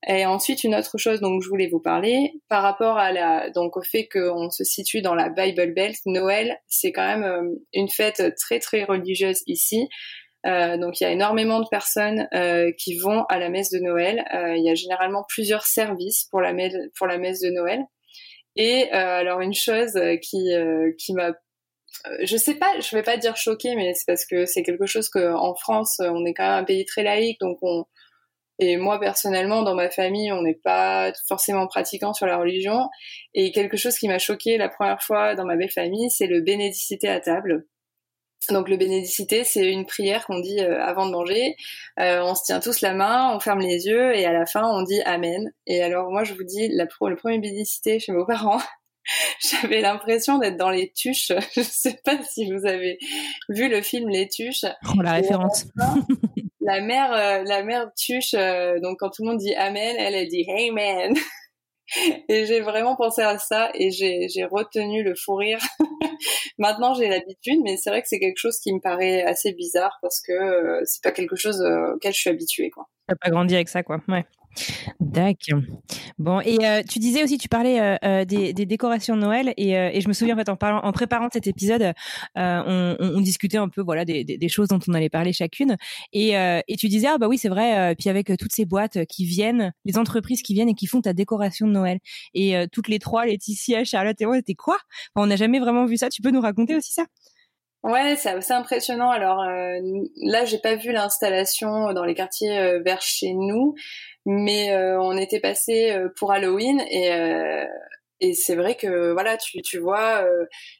[SPEAKER 6] Et ensuite, une autre chose dont je voulais vous parler, par rapport à la, donc au fait qu'on se situe dans la Bible Belt, Noël, c'est quand même euh, une fête très très religieuse ici. Donc il y a énormément de personnes qui vont à la messe de Noël. il y a généralement plusieurs services pour la messe, pour la messe de Noël. Et alors une chose qui qui m'a je sais pas, je vais pas dire choqué, mais c'est parce que c'est quelque chose que en France, on est quand même un pays très laïque, donc on et moi personnellement, dans ma famille, on n'est pas forcément pratiquant sur la religion. Et quelque chose qui m'a choqué la première fois dans ma belle famille, c'est le bénédicité à table. Donc le bénédicité, c'est une prière qu'on dit euh, avant de manger. Euh, on se tient tous la main, on ferme les yeux et à la fin on dit Amen. Et alors moi je vous dis, le premier bénédicité chez vos parents, J'avais l'impression d'être dans les tuches. Je sais pas si vous avez vu le film Les Tuches.
[SPEAKER 1] Oh, la référence.
[SPEAKER 6] La mère, euh, la mère tuche, euh, donc quand tout le monde dit Amen, elle, elle dit Hey man. Et j'ai vraiment pensé à ça et j'ai retenu le fou rire. Maintenant, j'ai l'habitude, mais c'est vrai que c'est quelque chose qui me paraît assez bizarre parce que euh, c'est pas quelque chose auquel je suis habituée, quoi.
[SPEAKER 1] T'as pas grandi avec ça, quoi. Ouais. D'accord. Bon, et euh, tu disais aussi, tu parlais euh, euh, des, décorations de Noël, et, je me souviens en fait en, parlant, en préparant cet épisode, on, discutait un peu voilà des, choses dont on allait parler chacune, et, tu disais ah bah oui c'est vrai, puis avec toutes ces boîtes qui viennent, les entreprises qui viennent et qui font ta décoration de Noël, et toutes les trois, Laetitia, Charlotte et moi, c'était quoi? On n'a jamais vraiment vu ça. Tu peux nous raconter aussi ça?
[SPEAKER 6] Ouais, c'est impressionnant. Alors euh, là, j'ai pas vu l'installation dans les quartiers vers chez nous, mais euh, on était passé euh, pour Halloween et euh, et c'est vrai que voilà, tu, tu vois,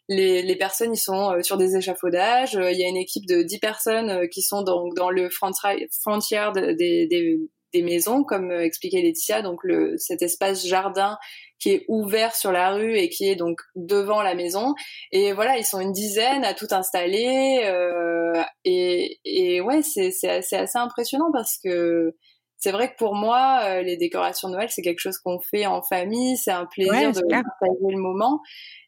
[SPEAKER 6] les, les personnes ils sont sur des échafaudages. Il y a une équipe de 10 personnes qui sont donc dans le frontière des, des, des maisons, comme expliquait Laetitia, donc le, cet espace jardin qui est ouvert sur la rue et qui est donc devant la maison. Et voilà, ils sont une dizaine à tout installer. Euh, et, et ouais, c'est assez, assez impressionnant parce que c'est vrai que pour moi, euh, les décorations de Noël, c'est quelque chose qu'on fait en famille, c'est un plaisir de partager le moment.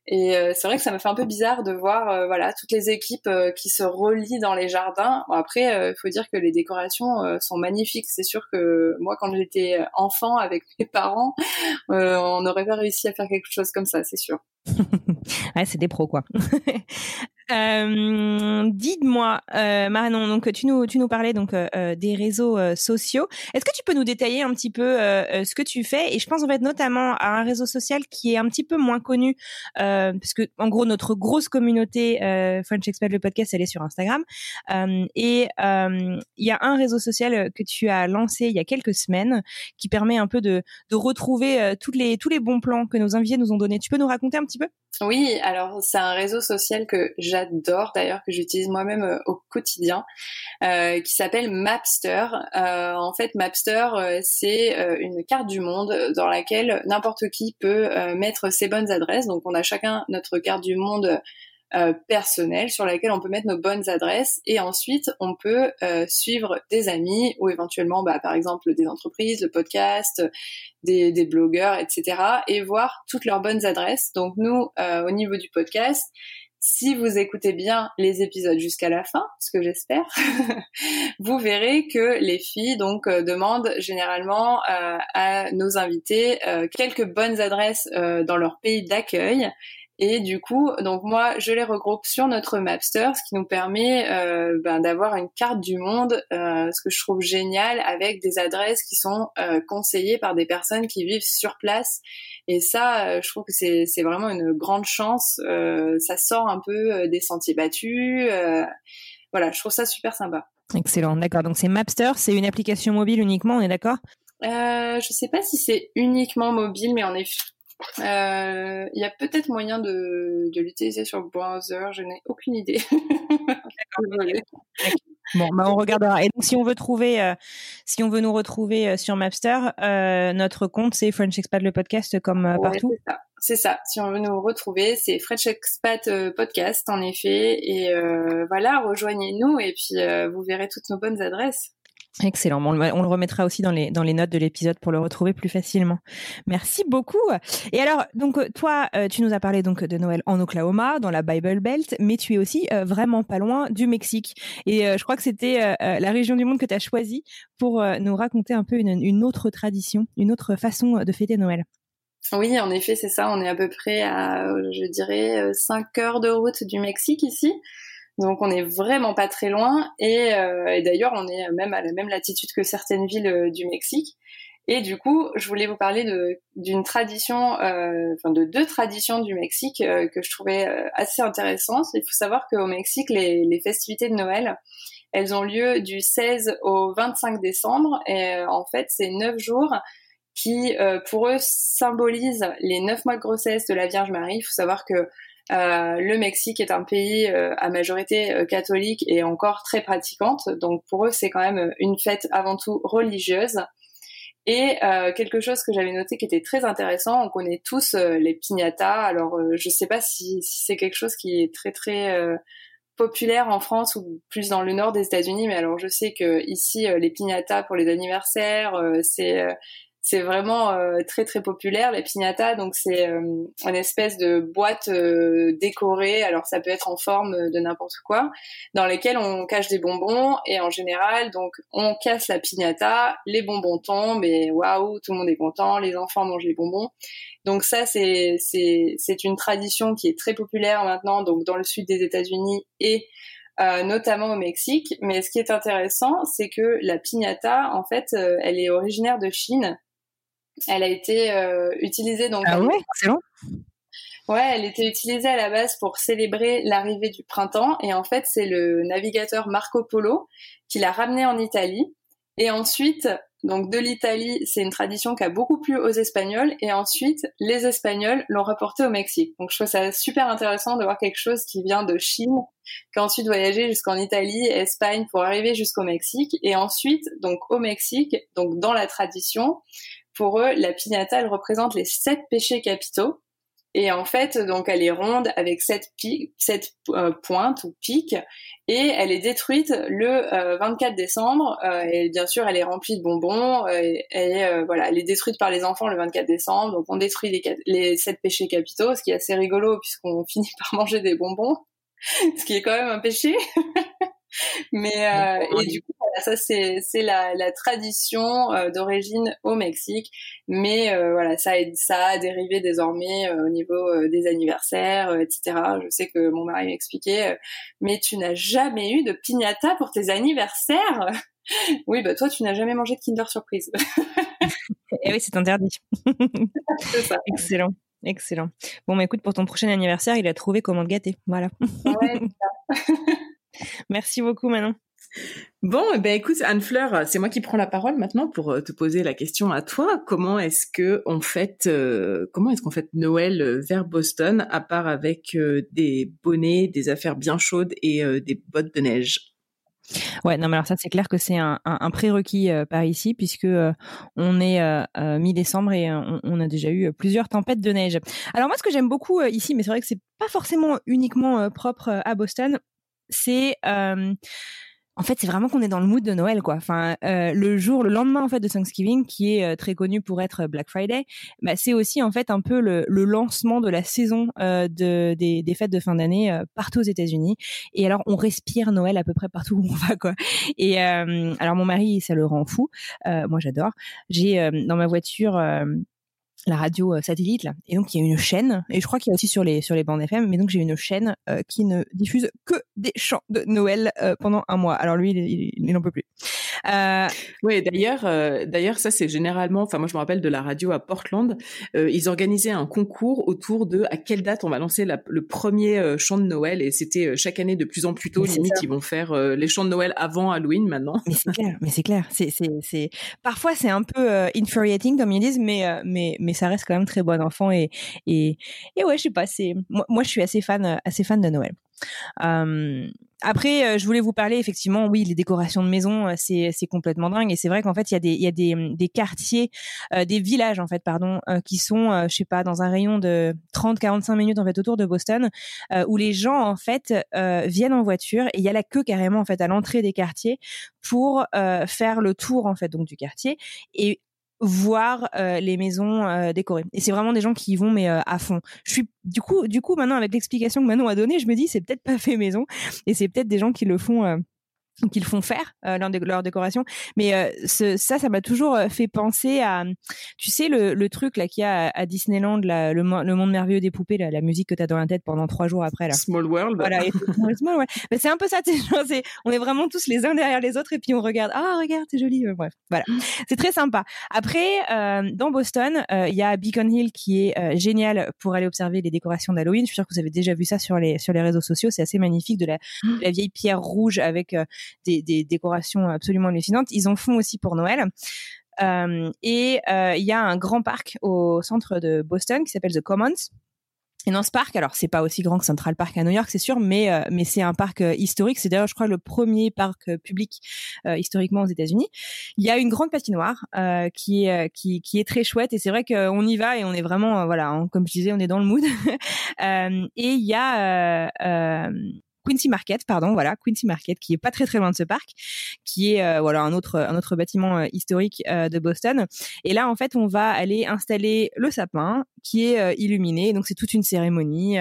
[SPEAKER 6] Et euh, c'est vrai que ça me fait un peu bizarre de voir euh, voilà toutes les équipes qui se relient dans les jardins. Bon, après, il faut dire que les décorations sont magnifiques. C'est sûr que moi, quand j'étais enfant avec mes parents, on n'aurait pas réussi à faire quelque chose comme ça, c'est sûr.
[SPEAKER 1] ouais, c'est des pros quoi. Euh, Dites-moi, euh, Manon, donc tu nous tu nous parlais donc euh, euh des réseaux euh, sociaux. Est-ce que tu peux nous détailler un petit peu euh, ce que tu fais? Et je pense en fait notamment à un réseau social qui est un petit peu moins connu, parce que en gros notre grosse communauté French Expat le podcast elle est sur Instagram. et il y a un réseau social que tu as lancé il y a quelques semaines qui permet un peu de de retrouver toutes les tous les bons plans que nos invités nous ont donnés. Tu peux nous raconter un petit peu?
[SPEAKER 6] Oui, alors c'est un réseau social que j'adore d'ailleurs, que j'utilise moi-même euh, au quotidien, euh, qui s'appelle Mapster. Euh, en fait, Mapster, c'est une carte du monde dans laquelle n'importe qui peut mettre ses bonnes adresses. Donc on a chacun notre carte du monde euh, personnelle sur laquelle on peut mettre nos bonnes adresses et ensuite on peut euh, suivre des amis ou éventuellement bah, par exemple des entreprises, le podcast, des, des, blogueurs, etc. et voir toutes leurs bonnes adresses. Donc nous, euh, au niveau du podcast, si vous écoutez bien les épisodes jusqu'à la fin, ce que j'espère, vous verrez que les filles donc demandent généralement à nos invités quelques bonnes adresses dans leur pays d'accueil et du coup, donc moi, je les regroupe sur notre Mapster, ce qui nous permet euh, ben, d'avoir une carte du monde, euh, ce que je trouve génial, avec des adresses qui sont euh, conseillées par des personnes qui vivent sur place. Et ça, je trouve que c'est, vraiment une grande chance. Ça sort un peu des sentiers battus. voilà, je trouve ça super sympa.
[SPEAKER 1] Excellent, d'accord. Donc c'est Mapster, c'est une application mobile uniquement, on est d'accord?
[SPEAKER 6] Euh, je sais pas si c'est uniquement mobile, mais en effet, euh, il y a peut-être moyen de, de l'utiliser sur le browser, je n'ai aucune idée.
[SPEAKER 1] bon, bah on regardera. Et donc, si on veut trouver, euh, si on veut nous retrouver euh, sur Mapster, euh, notre compte c'est French Expat le podcast comme euh, partout.
[SPEAKER 6] Ouais, c'est ça. ça. Si on veut nous retrouver, c'est French Expat podcast en effet. Et voilà, rejoignez-nous et puis vous verrez toutes nos bonnes adresses.
[SPEAKER 1] Excellent. on le remettra aussi dans les, dans les notes de l'épisode pour le retrouver plus facilement. Merci beaucoup. Et alors, donc, toi, euh, tu nous as parlé donc de Noël en Oklahoma, dans la Bible Belt, mais tu es aussi euh, vraiment pas loin du Mexique. Et euh, je crois que c'était la région du monde que tu as choisie pour nous raconter un peu une, une autre tradition, une autre façon de fêter Noël.
[SPEAKER 6] Oui, en effet, c'est ça. On est à peu près à, je dirais, 5 heures de route du Mexique ici. Donc on est vraiment pas très loin et, euh, et d'ailleurs on est même à la même latitude que certaines villes euh, du Mexique. Et du coup, je voulais vous parler d'une tradition, euh, enfin de deux traditions du Mexique que je trouvais assez intéressantes. Il faut savoir qu'au Mexique, les, les, festivités de Noël, elles ont lieu du 16 au 25 décembre et en fait c'est neuf jours qui pour eux symbolisent les neuf mois de grossesse de la Vierge Marie. Il faut savoir que euh, le Mexique est un pays euh, à majorité euh, catholique et encore très pratiquante, donc pour eux c'est quand même une fête avant tout religieuse. Et quelque chose que j'avais noté qui était très intéressant, on connaît tous les piñatas. Alors je sais pas si, si c'est quelque chose qui est très très populaire en France ou plus dans le nord des États-Unis, mais alors je sais que ici les piñatas pour les anniversaires, c'est c'est vraiment euh, très très populaire la piñata. Donc c'est euh, une espèce de boîte euh, décorée. Alors ça peut être en forme de n'importe quoi dans lesquelles on cache des bonbons. Et en général donc on casse la piñata. Les bonbons tombent et waouh tout le monde est content. Les enfants mangent les bonbons. Donc ça c'est c'est c'est une tradition qui est très populaire maintenant donc dans le sud des États-Unis et euh, notamment au Mexique. Mais ce qui est intéressant, c'est que la piñata, en fait, euh, elle est originaire de Chine elle a été euh, utilisée donc.
[SPEAKER 1] Ah ouais, excellent.
[SPEAKER 6] Ouais, elle était utilisée à la base pour célébrer l'arrivée du printemps et en fait c'est le navigateur Marco Polo qui l'a ramené en Italie et ensuite donc de l'Italie c'est une tradition qui a beaucoup plu aux Espagnols et ensuite les Espagnols l'ont reporté au Mexique. Donc je trouve ça super intéressant de voir quelque chose qui vient de Chine qui a ensuite voyagé jusqu'en Italie, Espagne pour arriver jusqu'au Mexique et ensuite donc au Mexique donc dans la tradition pour eux, la piñata, elle représente les sept péchés capitaux. Et en fait, donc elle est ronde avec sept, sept euh, pointes ou pics, et elle est détruite le 24 euh, décembre. Euh, et bien sûr, elle est remplie de bonbons. et, voilà, elle est détruite par les enfants le 24 décembre. Donc on détruit les, les sept péchés capitaux, ce qui est assez rigolo puisqu'on finit par manger des bonbons, ce qui est quand même un péché. Mais et du coup, ça c'est la, la tradition euh, d'origine au Mexique, mais euh, voilà, ça a, ça a dérivé désormais au niveau des anniversaires, etc. Je sais que mon mari m'expliquait, mais tu n'as jamais eu de piñata pour tes anniversaires? Oui, bah toi tu n'as jamais mangé de Kinder Surprise.
[SPEAKER 1] Et eh oui, c'est interdit.
[SPEAKER 6] c'est ça.
[SPEAKER 1] Excellent. Excellent. Bon, bah écoute, pour ton prochain anniversaire, il a trouvé comment te gâter. Voilà. Ouais, Merci beaucoup, Manon.
[SPEAKER 5] Bon, eh ben écoute, Anne-Fleur, c'est moi qui prends la parole maintenant pour euh, te poser la question à toi. Comment est-ce que on fête, euh, comment est-ce qu'on fête Noël euh, vers Boston, à part avec des bonnets, des affaires bien chaudes et des bottes de neige?
[SPEAKER 1] Ouais, non, mais alors ça, c'est clair que c'est un, un, prérequis par ici, puisque on est mi-décembre et on, on, a déjà eu plusieurs tempêtes de neige. Alors moi, ce que j'aime beaucoup ici, mais c'est vrai que c'est pas forcément uniquement propre à Boston, c'est en fait, c'est vraiment qu'on est dans le mood de Noël, quoi. Enfin, euh, le jour, le lendemain en fait de Thanksgiving, qui est euh, très connu pour être Black Friday, bah, c'est aussi en fait un peu le, le lancement de la saison euh, de, des, des, fêtes de fin d'année euh, partout aux États-Unis. Et alors, on respire Noël à peu près partout où on va, quoi. Et euh, alors, mon mari, ça le rend fou. moi, j'adore. J'ai dans ma voiture la radio euh, satellite là. Et donc il y a une chaîne et je crois qu'il y a aussi sur les sur les bandes FM mais donc j'ai une chaîne euh, qui ne diffuse que des chants de Noël euh, pendant un mois. Alors lui il, n'en peut plus.
[SPEAKER 5] Euh... Oui, d'ailleurs d'ailleurs ça c'est généralement enfin moi je me rappelle de la radio à Portland, ils organisaient un concours autour de à quelle date on va lancer la, le premier chant de Noël et c'était chaque année de plus en plus tôt limite ils vont faire les chants de Noël avant Halloween maintenant.
[SPEAKER 1] Mais c'est clair, mais c'est clair, c'est c'est c'est parfois c'est un peu infuriating comme ils disent mais mais mais ça reste quand même très bon enfant et et et ouais, je sais pas, c'est moi, moi je suis assez fan assez fan de Noël. Euh, après, euh, je voulais vous parler effectivement, oui, les décorations de maison, euh, c'est c'est complètement dingue. Et c'est vrai qu'en fait il y a des des quartiers, euh, des villages en fait, pardon, qui sont, je sais pas, dans un rayon de 30-45 minutes en fait autour de Boston, où les gens en fait viennent en voiture et il y a la queue carrément en fait à l'entrée des quartiers pour faire le tour en fait donc du quartier. Et voir euh, les maisons euh, décorées. Et c'est vraiment des gens qui y vont mais euh, à fond. Je suis du coup du coup maintenant avec l'explication que Manon a donnée, je me dis c'est peut-être pas fait maison et c'est peut-être des gens qui le font qu'ils font faire euh, leur, leur, décoration. Mais euh, ce, ça, ça m'a toujours euh, fait penser à, tu sais, le, le truc là qu'il y a à, Disneyland, là, le, le, monde merveilleux des poupées, là, la musique que t'as dans la tête pendant trois jours après. Là.
[SPEAKER 5] Small World.
[SPEAKER 1] Voilà, Small, Mais c'est un peu ça. c'est on est vraiment tous les uns derrière les autres et puis on regarde. Ah, regarde, c'est joli. bref, voilà. C'est très sympa. Après, dans Boston, il y a Beacon Hill qui est génial pour aller observer les décorations d'Halloween. Je suis sûre que vous avez déjà vu ça sur les sur les réseaux sociaux. C'est assez magnifique de la, de la vieille pierre rouge avec des, décorations absolument hallucinantes. Ils en font aussi pour Noël. Euh, et euh, il y a un grand parc au centre de Boston qui s'appelle The Commons. Et dans ce parc, alors c'est pas aussi grand que Central Park à New York, c'est sûr, mais euh, mais c'est un parc historique. C'est d'ailleurs, je crois, le premier parc public historiquement aux États-Unis. Il y a une grande patinoire qui est qui, qui est très chouette et c'est vrai qu'on y va et on est vraiment voilà, comme je disais, on est dans le mood. et il y a Quincy Market, pardon, voilà, Quincy Market, qui est pas très très loin de ce parc, qui est euh, voilà un autre un autre bâtiment euh, historique euh, de Boston. Et là, en fait, on va aller installer le sapin qui est illuminé. Donc c'est toute une cérémonie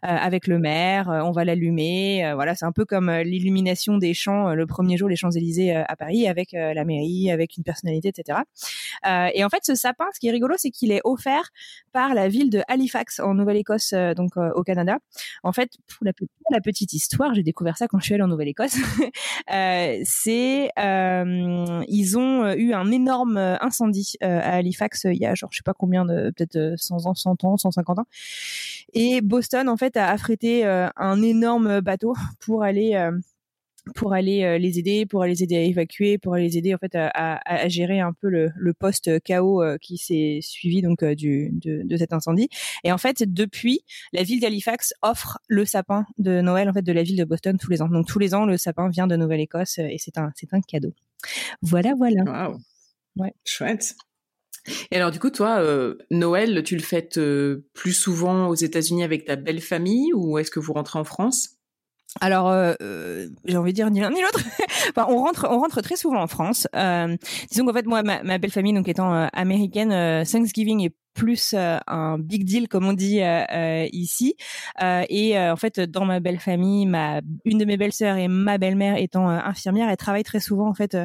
[SPEAKER 1] avec le maire. on va l'allumer. voilà, c'est un peu comme l'illumination des champs le premier jour les Champs Élysées à Paris avec la mairie, avec une personnalité, etc. et en fait, ce sapin, ce qui est rigolo, c'est qu'il est offert par la ville de Halifax en Nouvelle-Écosse, donc au Canada. En fait, pour la, la petite histoire j'ai découvert ça quand je suis allée en Nouvelle-Écosse. euh, c'est euh, ils ont euh, eu un énorme incendie à Halifax il y a genre je sais pas combien de peut-être 100 ans, 100 ans, 150 ans. Et Boston en fait a affrété un énorme bateau pour aller pour aller euh, les aider, pour aller les aider à évacuer, pour aller les aider en fait à, à, à gérer un peu le, le post chaos euh, qui s'est suivi donc euh, du, de, de, cet incendie. Et en fait, depuis, la ville d'Halifax offre le sapin de Noël en fait de la ville de Boston tous les ans. Donc tous les ans, le sapin vient de Nouvelle-Écosse et c'est un c'est un cadeau. Voilà, voilà.
[SPEAKER 5] Wow. Ouais. Chouette. Et alors du coup, toi, euh, Noël, tu le fêtes plus souvent aux États-Unis avec ta belle famille ou est-ce que vous rentrez en France?
[SPEAKER 1] Alors, euh, euh, j'ai envie de dire ni l'un ni l'autre. enfin, on rentre, on rentre très souvent en France. Euh, disons qu'en fait, moi, ma, belle famille, donc étant euh, américaine, Thanksgiving est plus un big deal comme on dit ici. et en fait, dans ma belle famille, ma une de mes belles sœurs et ma belle-mère étant infirmière, elles travaillent très souvent en fait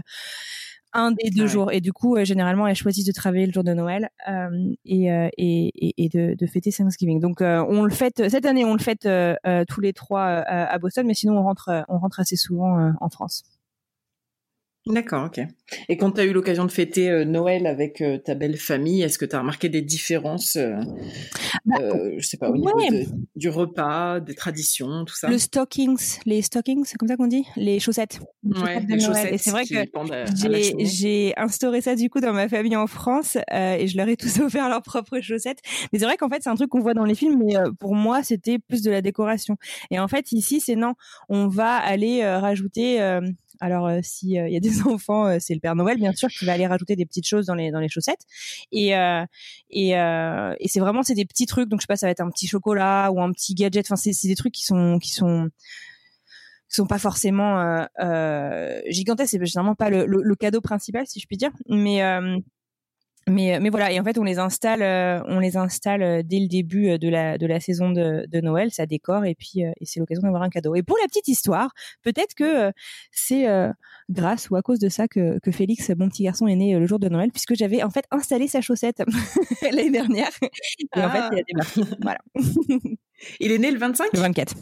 [SPEAKER 1] un des deux jours. Et du coup, généralement, elles choisissent de travailler le jour de Noël et, et, et, de, de, fêter Thanksgiving. Donc, on le fête cette année, on le fête tous les trois à Boston, mais sinon, on rentre, on rentre assez souvent en France.
[SPEAKER 5] D'accord, ok. Et quand tu as eu l'occasion de fêter euh, Noël avec euh, ta belle famille, est-ce que tu as remarqué des différences, euh, bah, je sais pas, au niveau du repas, des traditions, tout ça?
[SPEAKER 1] Le stockings, les stockings, c'est comme ça qu'on dit? Les chaussettes.
[SPEAKER 5] Ouais, les chaussettes
[SPEAKER 1] et c'est vrai que j'ai instauré ça du coup dans ma famille en France et je leur ai tous offert leurs propres chaussettes. Mais c'est vrai qu'en fait, c'est un truc qu'on voit dans les films, mais pour moi, c'était plus de la décoration. Et en fait, ici, c'est non, on va aller rajouter alors, euh, s'il euh, y a des enfants, euh, c'est le Père Noël, bien sûr, qui va aller rajouter des petites choses dans les dans les chaussettes. Et et, et c'est vraiment c'est des petits trucs. Donc, je sais pas, ça va être un petit chocolat ou un petit gadget. Enfin, c'est des trucs qui sont qui sont sont pas forcément euh, gigantesques. C'est généralement pas le, le, cadeau principal, si je puis dire. Mais mais, mais voilà, et en fait, on les installe, euh, on les installe euh, dès le début euh, de la, de la saison de, de Noël, ça décore, et puis et c'est l'occasion d'avoir un cadeau. Et pour la petite histoire, peut-être que c'est grâce ou à cause de ça que, que Félix, mon petit garçon, est né le jour de Noël, puisque j'avais en fait installé sa chaussette l'année dernière. Et en fait, il a démarré. Voilà.
[SPEAKER 5] il est né le 25
[SPEAKER 1] Le 24.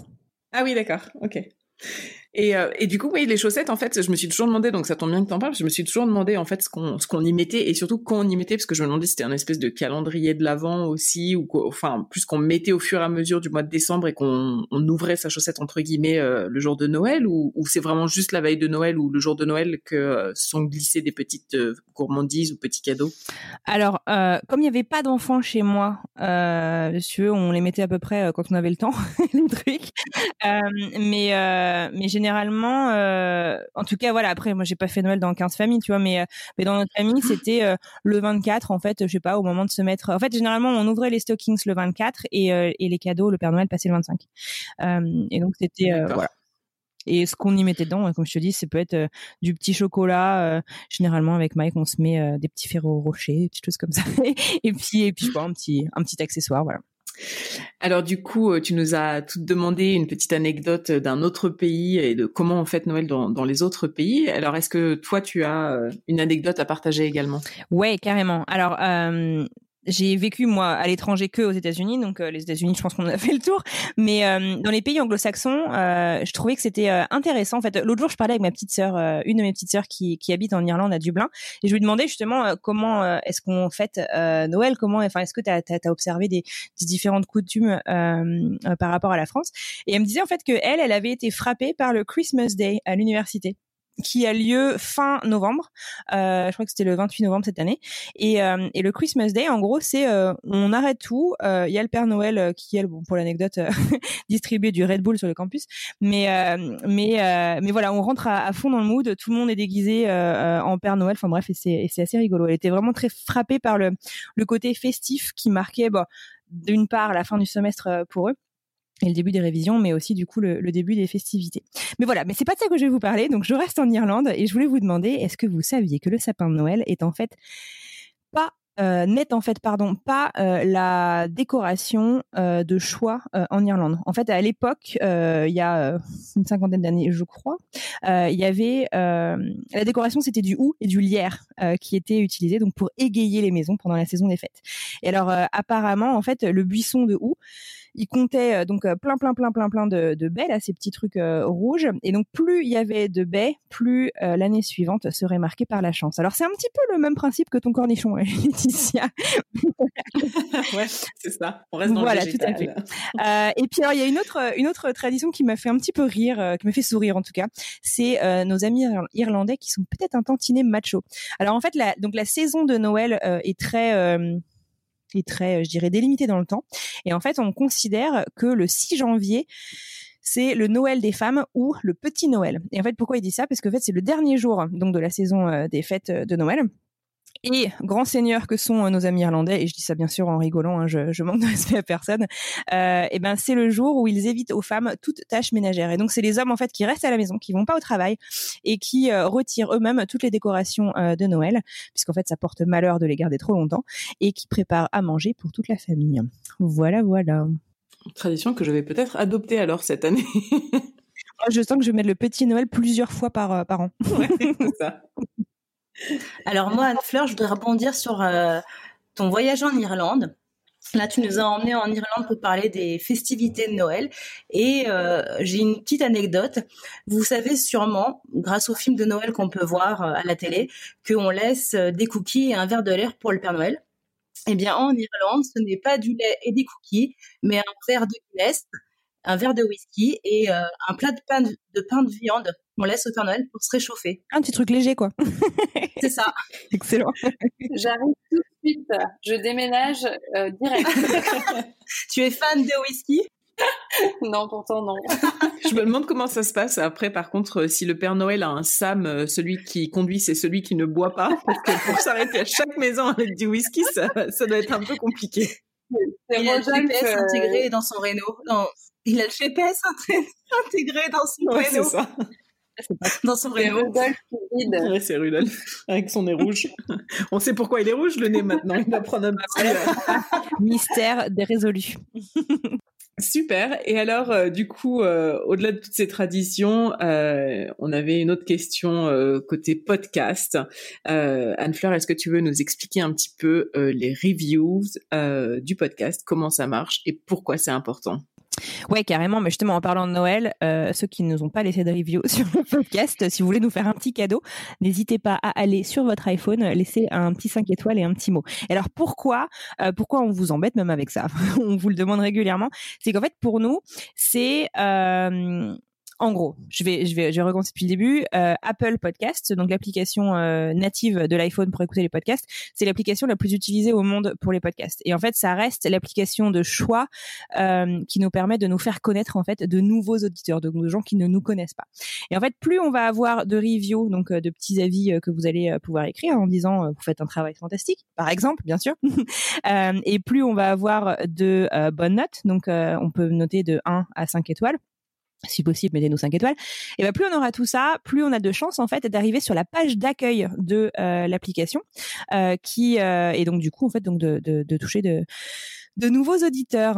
[SPEAKER 5] Ah oui, d'accord, ok. Et, euh, et, du coup, oui, les chaussettes, en fait, je me suis toujours demandé, donc ça tombe bien que t'en parles, je me suis toujours demandé en fait ce qu'on ce y mettait et surtout quand on y mettait, parce que je me demandais si c'était un espèce de calendrier de l'avant aussi ou enfin plus qu'on mettait au fur et à mesure du mois de décembre et qu'on on ouvrait sa chaussette entre guillemets euh, le jour de Noël ou, c'est vraiment juste la veille de Noël ou le jour de Noël que euh, sont glissées des petites gourmandises ou petits cadeaux?
[SPEAKER 1] Alors, comme il n'y avait pas d'enfants chez moi, monsieur, on les mettait à peu près quand on avait le temps, les trucs, mais mais généralement, euh, en tout cas, voilà. Après, moi, j'ai pas fait Noël dans 15 familles, tu vois, mais euh, mais dans notre famille, c'était euh, le 24, en fait, je sais pas, au moment de se mettre. En fait, généralement, on ouvrait les stockings le 24 et et les cadeaux, le Père Noël passait le 25. et donc c'était voilà. Et ce qu'on y mettait dedans, comme je te dis, ça peut être du petit chocolat. généralement, avec Mike, on se met des petits ferros rochers, des petites choses comme ça. et puis, et puis, je un petit, un petit accessoire, voilà.
[SPEAKER 5] Alors du coup, euh, tu nous as tout demandé une petite anecdote d'un autre pays et de comment on fête Noël dans, les autres pays. Alors est-ce que toi, tu as euh, une anecdote à partager également?
[SPEAKER 1] Ouais, carrément. Alors euh, j'ai vécu moi à l'étranger que aux États-Unis, donc euh, les États-Unis, je pense qu'on a fait le tour. Mais euh, dans les pays anglo-saxons, euh, je trouvais que c'était intéressant. En fait, l'autre jour, je parlais avec ma petite sœur, une de mes petites sœurs qui, qui habite en Irlande à Dublin, et je lui demandais justement comment est-ce qu'on fête Noël, comment, enfin, est-ce que tu as, as, observé des, des, différentes coutumes par rapport à la France? Et elle me disait en fait que elle, elle avait été frappée par le Christmas Day à l'université qui a lieu fin novembre. Euh, je crois que c'était le 28 novembre cette année. Et, euh, et le Christmas Day, en gros, c'est euh, on arrête tout. Il y a le Père Noël qui, elle, bon, pour l'anecdote, distribué du Red Bull sur le campus. Mais mais mais voilà, on rentre à, fond dans le mood. Tout le monde est déguisé en Père Noël. Enfin bref, et c'est assez rigolo. Elle était vraiment très frappée par le le côté festif qui marquait, d'une part la fin du semestre pour eux et le début des révisions, mais aussi du coup le, début des festivités. Mais voilà, mais c'est pas de ça que je vais vous parler. Donc je reste en Irlande et je voulais vous demander, est-ce que vous saviez que le sapin de Noël est en fait pas euh, n'est en fait pardon pas euh, la décoration euh, de choix en Irlande? En fait, à l'époque, il y a une cinquantaine d'années, je crois, il y avait la décoration, c'était du hou et du lierre qui étaient utilisés donc pour égayer les maisons pendant la saison des fêtes. Et alors apparemment, en fait, le buisson de hou il comptait euh, donc euh, plein, plein, plein, plein, plein de, de baies, là, ces petits trucs euh, rouges. Et donc, plus il y avait de baies, plus l'année suivante serait marquée par la chance. Alors, c'est un petit peu le même principe que ton cornichon, Laetitia.
[SPEAKER 5] ouais, c'est ça. On reste dans
[SPEAKER 1] voilà,
[SPEAKER 5] le
[SPEAKER 1] tout à fait. et puis, alors, il y a une autre, une autre tradition qui m'a fait un petit peu rire, qui m'a fait sourire en tout cas. C'est nos amis irlandais qui sont peut-être un tantinet macho. Alors, en fait, la, donc la saison de Noël est très très, je dirais, délimité dans le temps. Et en fait, on considère que le 6 janvier, c'est le Noël des femmes ou le petit Noël. Et en fait, pourquoi il dit ça? Parce fait, c'est le dernier jour donc de la saison euh, des fêtes de Noël. Et grands seigneurs que sont euh, nos amis irlandais, et je dis ça bien sûr en rigolant, hein, je, je, manque de respect à personne, euh, et ben c'est le jour où ils évitent aux femmes toute tâche ménagère. Et donc c'est les hommes en fait qui restent à la maison, qui vont pas au travail et qui euh, retirent eux-mêmes toutes les décorations euh, de Noël, puisqu'en fait ça porte malheur de les garder trop longtemps, et qui préparent à manger pour toute la famille. Voilà, voilà.
[SPEAKER 5] Tradition que je vais peut-être adopter alors cette année.
[SPEAKER 1] je sens que je vais mettre le petit Noël plusieurs fois par, par an.
[SPEAKER 5] Ouais, c'est ça.
[SPEAKER 7] Alors moi, Anne-Fleur, je voudrais rebondir sur euh, ton voyage en Irlande. Là, tu nous as emmenés en Irlande pour parler des festivités de Noël. Et euh, j'ai une petite anecdote. Vous savez sûrement, grâce aux films de Noël qu'on peut voir euh, à la télé, qu'on laisse des cookies et un verre de lait pour le Père Noël. Eh bien, en Irlande, ce n'est pas du lait et des cookies, mais un verre de Guinness, un verre de whisky et euh, un plat de pain de, de pain de viande qu'on laisse au Père Noël pour se réchauffer.
[SPEAKER 1] Un petit truc léger, quoi.
[SPEAKER 7] C'est ça.
[SPEAKER 1] Excellent.
[SPEAKER 6] J'arrive tout de suite. Je déménage euh, direct.
[SPEAKER 7] tu es fan de whisky?
[SPEAKER 6] Non, pourtant non.
[SPEAKER 5] Je me demande comment ça se passe après, par contre, euh, si le Père Noël a un Sam, celui qui conduit, c'est celui qui ne boit pas. Parce que pour s'arrêter à chaque maison avec du whisky, ça, ça doit être un peu compliqué.
[SPEAKER 6] C'est
[SPEAKER 7] Il a le GPS intégré dans son Renault. Non, il a le GPS intégré dans son
[SPEAKER 5] Ouais, c'est
[SPEAKER 7] Renault.
[SPEAKER 5] ça.
[SPEAKER 7] Dans son
[SPEAKER 6] qui.
[SPEAKER 5] Ouais, c'est Rudolf, avec son nez rouge. On sait pourquoi il est rouge, le nez, maintenant. Il va prendre un petit... euh,
[SPEAKER 1] Mystère des résolus.
[SPEAKER 5] Super. Et alors, euh, du coup, euh, au-delà de toutes ces traditions, euh, on avait une autre question euh, côté podcast. Euh, Anne-Fleur, est-ce que tu veux nous expliquer un petit peu euh, les reviews euh, du podcast, comment ça marche et pourquoi c'est important?
[SPEAKER 1] Ouais, carrément. Mais justement, en parlant de Noël, euh, ceux qui ne nous ont pas laissé de review sur le podcast, si vous voulez nous faire un petit cadeau, n'hésitez pas à aller sur votre iPhone, laisser un petit 5 étoiles et un petit mot. Et alors pourquoi, euh, pourquoi on vous embête même avec ça? On vous le demande régulièrement. C'est qu'en fait, pour nous, c'est euh, en gros, je vais, je vais, je vais recommencer depuis le début. Euh, Apple Podcast, donc l'application euh, native de l'iPhone pour écouter les podcasts, c'est l'application la plus utilisée au monde pour les podcasts. Et en fait, ça reste l'application de choix euh, qui nous permet de nous faire connaître en fait de nouveaux auditeurs, de, gens qui ne nous connaissent pas. Et en fait, plus on va avoir de reviews, donc euh, de petits avis euh, que vous allez euh, pouvoir écrire en disant vous faites un travail fantastique, par exemple, bien sûr, et plus on va avoir de bonnes notes, donc on peut noter de 1 à 5 étoiles si possible, mettez-nous 5 étoiles. Et ben plus on aura tout ça, plus on a de chances en fait d'arriver sur la page d'accueil de euh, l'application, euh, qui euh, et donc du coup en fait donc de, de, de toucher de de nouveaux auditeurs.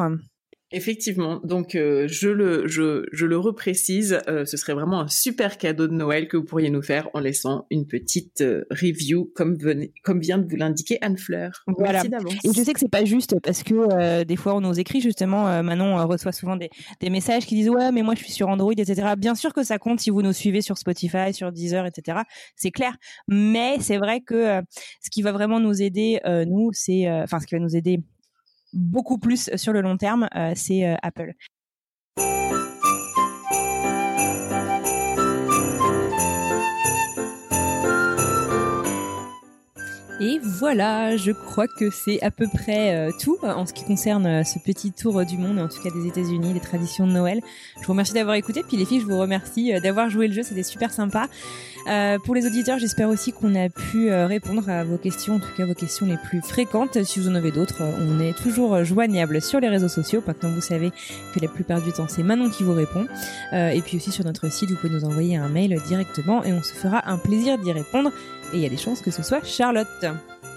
[SPEAKER 5] Effectivement, donc euh, je le je, je le reprécise, euh, ce serait vraiment un super cadeau de Noël que vous pourriez nous faire en laissant une petite euh, review comme venez, comme vient de vous l'indiquer Anne Fleur.
[SPEAKER 1] Voilà.
[SPEAKER 5] Merci d'avance.
[SPEAKER 1] Et je sais que c'est pas juste parce que des fois on nous écrit justement, Manon reçoit souvent des, des messages qui disent ouais mais moi je suis sur Android etc. Bien sûr que ça compte si vous nous suivez sur Spotify, sur Deezer etc. C'est clair. Mais c'est vrai que ce qui va vraiment nous aider nous c'est, enfin ce qui va nous aider beaucoup plus sur le long terme euh, c'est euh, Apple. Et voilà, je crois que c'est à peu près euh, tout euh, en ce qui concerne euh, ce petit tour euh, du monde, en tout cas des États-Unis, les traditions de Noël. Je vous remercie d'avoir écouté, puis les filles, je vous remercie d'avoir joué le jeu, c'était super sympa. Euh, pour les auditeurs, j'espère aussi qu'on a pu répondre à vos questions, en tout cas vos questions les plus fréquentes. Si vous en avez d'autres, on est toujours joignable sur les réseaux sociaux. Maintenant, vous savez que la plupart du temps, c'est Manon qui vous répond. Euh, et puis aussi sur notre site, vous pouvez nous envoyer un mail directement et on se fera un plaisir d'y répondre et il y a des chances que ce soit Charlotte.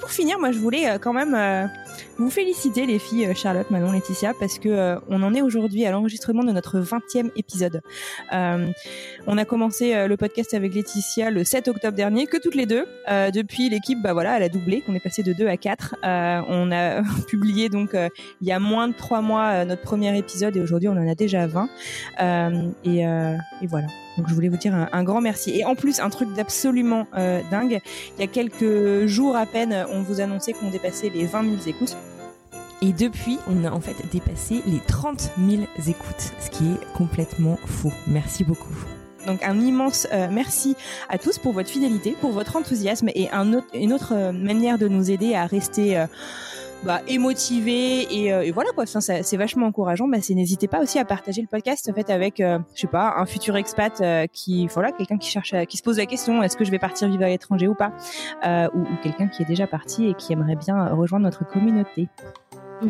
[SPEAKER 1] Pour finir, moi je voulais euh, quand même euh, vous féliciter les filles euh, Charlotte, Manon, Laetitia parce que on en est aujourd'hui à l'enregistrement de notre 20e épisode. On a commencé le podcast avec Laetitia le 7 octobre dernier, que toutes les deux. Depuis l'équipe, bah voilà, elle a doublé, on est passé de 2 à 4. Euh, on a publié donc il y a moins de 3 mois notre premier épisode et aujourd'hui on en a déjà 20. Euh, et, euh, et voilà. Donc je voulais vous dire un, grand merci. Et en plus, un truc d'absolument euh, dingue, il y a quelques jours à peine, on vous annonçait qu'on dépassait les 20 000 écoutes. Et depuis, on a en fait dépassé les 30 000 écoutes, ce qui est complètement fou. Merci beaucoup. Donc un immense euh, merci à tous pour votre fidélité, pour votre enthousiasme et une autre euh, manière de nous aider à rester bah, et motivé et, euh, et voilà quoi. Enfin, c'est vachement encourageant. Bah, n'hésitez pas aussi à partager le podcast en fait avec, euh, je sais pas, un futur expat euh, qui, voilà, quelqu'un qui cherche, qui se pose la question est-ce que je vais partir vivre à l'étranger ou pas, ou, quelqu'un qui est déjà parti et qui aimerait bien rejoindre notre communauté.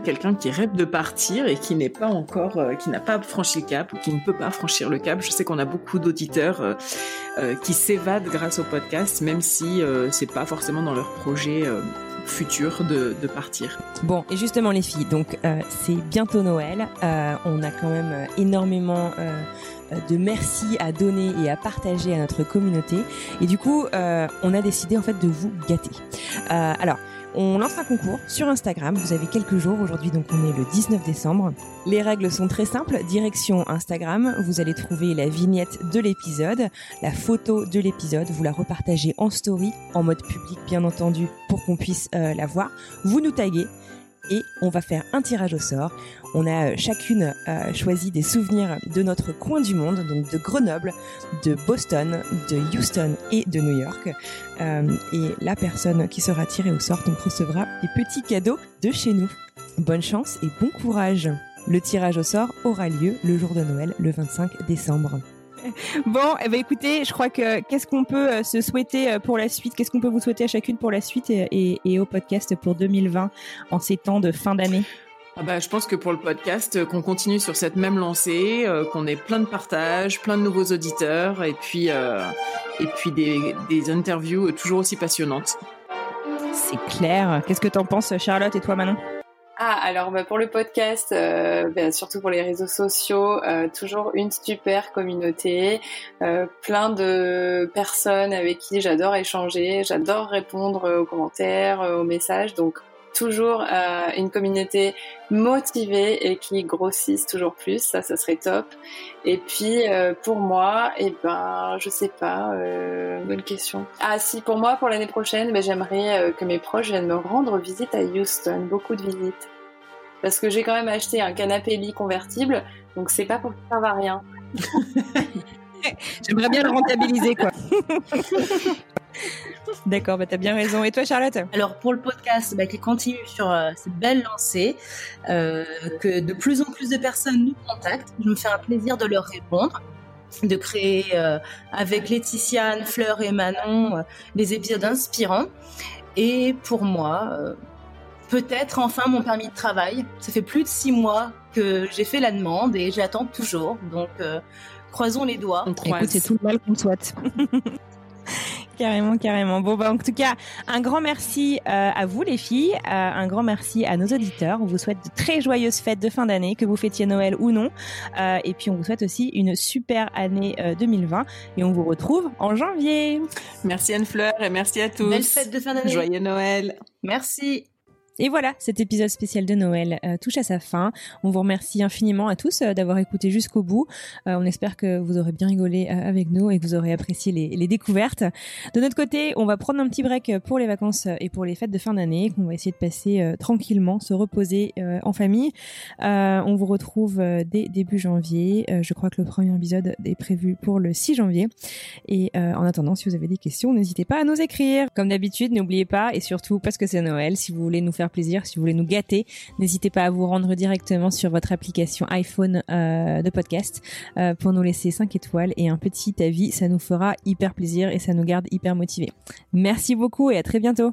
[SPEAKER 5] Quelqu'un qui rêve de partir et qui n'est pas encore, qui n'a pas franchi le cap ou qui ne peut pas franchir le cap. Je sais qu'on a beaucoup d'auditeurs qui s'évadent grâce au podcast, même si c'est pas forcément dans leur projet futur de, partir.
[SPEAKER 1] Bon, et justement les filles, donc euh, c'est bientôt Noël. Euh, on a quand même euh, énormément de merci à donner et à partager à notre communauté. Et du coup, on a décidé en fait de vous gâter. Alors. On lance un concours sur Instagram. Vous avez quelques jours aujourd'hui, donc on est le 19 décembre. Les règles sont très simples. Direction Instagram, vous allez trouver la vignette de l'épisode, la photo de l'épisode. Vous la repartagez en story, en mode public bien entendu, pour qu'on puisse euh, la voir. Vous nous taguez et on va faire un tirage au sort. On a euh, chacune euh, choisi des souvenirs de notre coin du monde, donc de Grenoble, de Boston, de Houston et de New York. Euh, et la personne qui sera tirée au sort donc recevra des petits cadeaux de chez nous. Bonne chance et bon courage. Le tirage au sort aura lieu le jour de Noël, le 25 décembre. Bon, eh ben écoutez, je crois que qu'est-ce qu'on peut euh, se souhaiter euh, pour la suite? Qu'est-ce qu'on peut vous souhaiter à chacune pour la suite et, et- et au podcast pour 2020 en ces temps de fin d'année?
[SPEAKER 5] Ah bah, je pense que pour le podcast, euh, qu'on continue sur cette même lancée, euh, qu'on ait plein de partages, plein de nouveaux auditeurs, et puis, euh, et puis des, des interviews toujours aussi passionnantes.
[SPEAKER 1] C'est clair. Qu'est-ce que t'en penses, Charlotte et toi, Manon?
[SPEAKER 6] Ah, alors bah, pour le podcast, euh, ben, surtout pour les réseaux sociaux, euh, toujours une super communauté, euh, plein de personnes avec qui j'adore échanger, j'adore répondre aux commentaires, euh, aux messages, donc toujours euh, une communauté motivée et qui grossisse toujours plus, ça, ça serait top. Et puis euh, pour moi, eh ben, je sais pas, euh, bonne question. Ah si, pour moi, pour l'année prochaine, ben, j'aimerais euh, que mes proches viennent me rendre visite à Houston, beaucoup de visites. Parce que j'ai quand même acheté un canapé lit convertible, donc c'est pas pour que ça serve à rien.
[SPEAKER 1] J'aimerais bien le rentabiliser, quoi. D'accord, bah t'as bien raison. Et toi, Charlotte?
[SPEAKER 7] Alors pour le podcast, bah, qui continue sur euh, cette belle lancée, euh, que de plus en plus de personnes nous contactent. Je me fais un plaisir de leur répondre, de créer euh, avec Laetitia, Anne, Fleur et Manon euh, des épisodes inspirants. Et pour moi, euh, peut-être enfin mon permis de travail. Ça fait plus de six mois que j'ai fait la demande et j'attends toujours. Donc euh, croisons les doigts.
[SPEAKER 1] Écoute, c'est tout le mal qu'on te souhaite. Carrément, carrément. Bon, bah, en tout cas, un grand merci euh, à vous, les filles. Euh, un grand merci à nos auditeurs. On vous souhaite de très joyeuses fêtes de fin d'année, que vous fêtiez Noël ou non. Euh, et puis, on vous souhaite aussi une super année euh, 2020. Et on vous retrouve en janvier.
[SPEAKER 5] Merci Anne-Fleur et merci à tous.
[SPEAKER 7] Belle fête de fin d'année.
[SPEAKER 5] Joyeux Noël.
[SPEAKER 7] Merci.
[SPEAKER 1] Et voilà, cet épisode spécial de Noël euh, touche à sa fin. On vous remercie infiniment à tous euh, d'avoir écouté jusqu'au bout. Euh, on espère que vous aurez bien rigolé avec nous et que vous aurez apprécié les, les découvertes. De notre côté, on va prendre un petit break pour les vacances et pour les fêtes de fin d'année, qu'on va essayer de passer tranquillement, se reposer en famille. On vous retrouve dès début janvier. Je crois que le premier épisode est prévu pour le 6 janvier. Et en attendant, si vous avez des questions, n'hésitez pas à nous écrire. Comme d'habitude, n'oubliez pas, et surtout parce que c'est Noël, si vous voulez nous plaisir, si vous voulez nous gâter, n'hésitez pas à vous rendre directement sur votre application iPhone euh, de podcast euh, pour nous laisser 5 étoiles et un petit avis. Ça nous fera hyper plaisir et ça nous garde hyper motivés. Merci beaucoup et à très bientôt.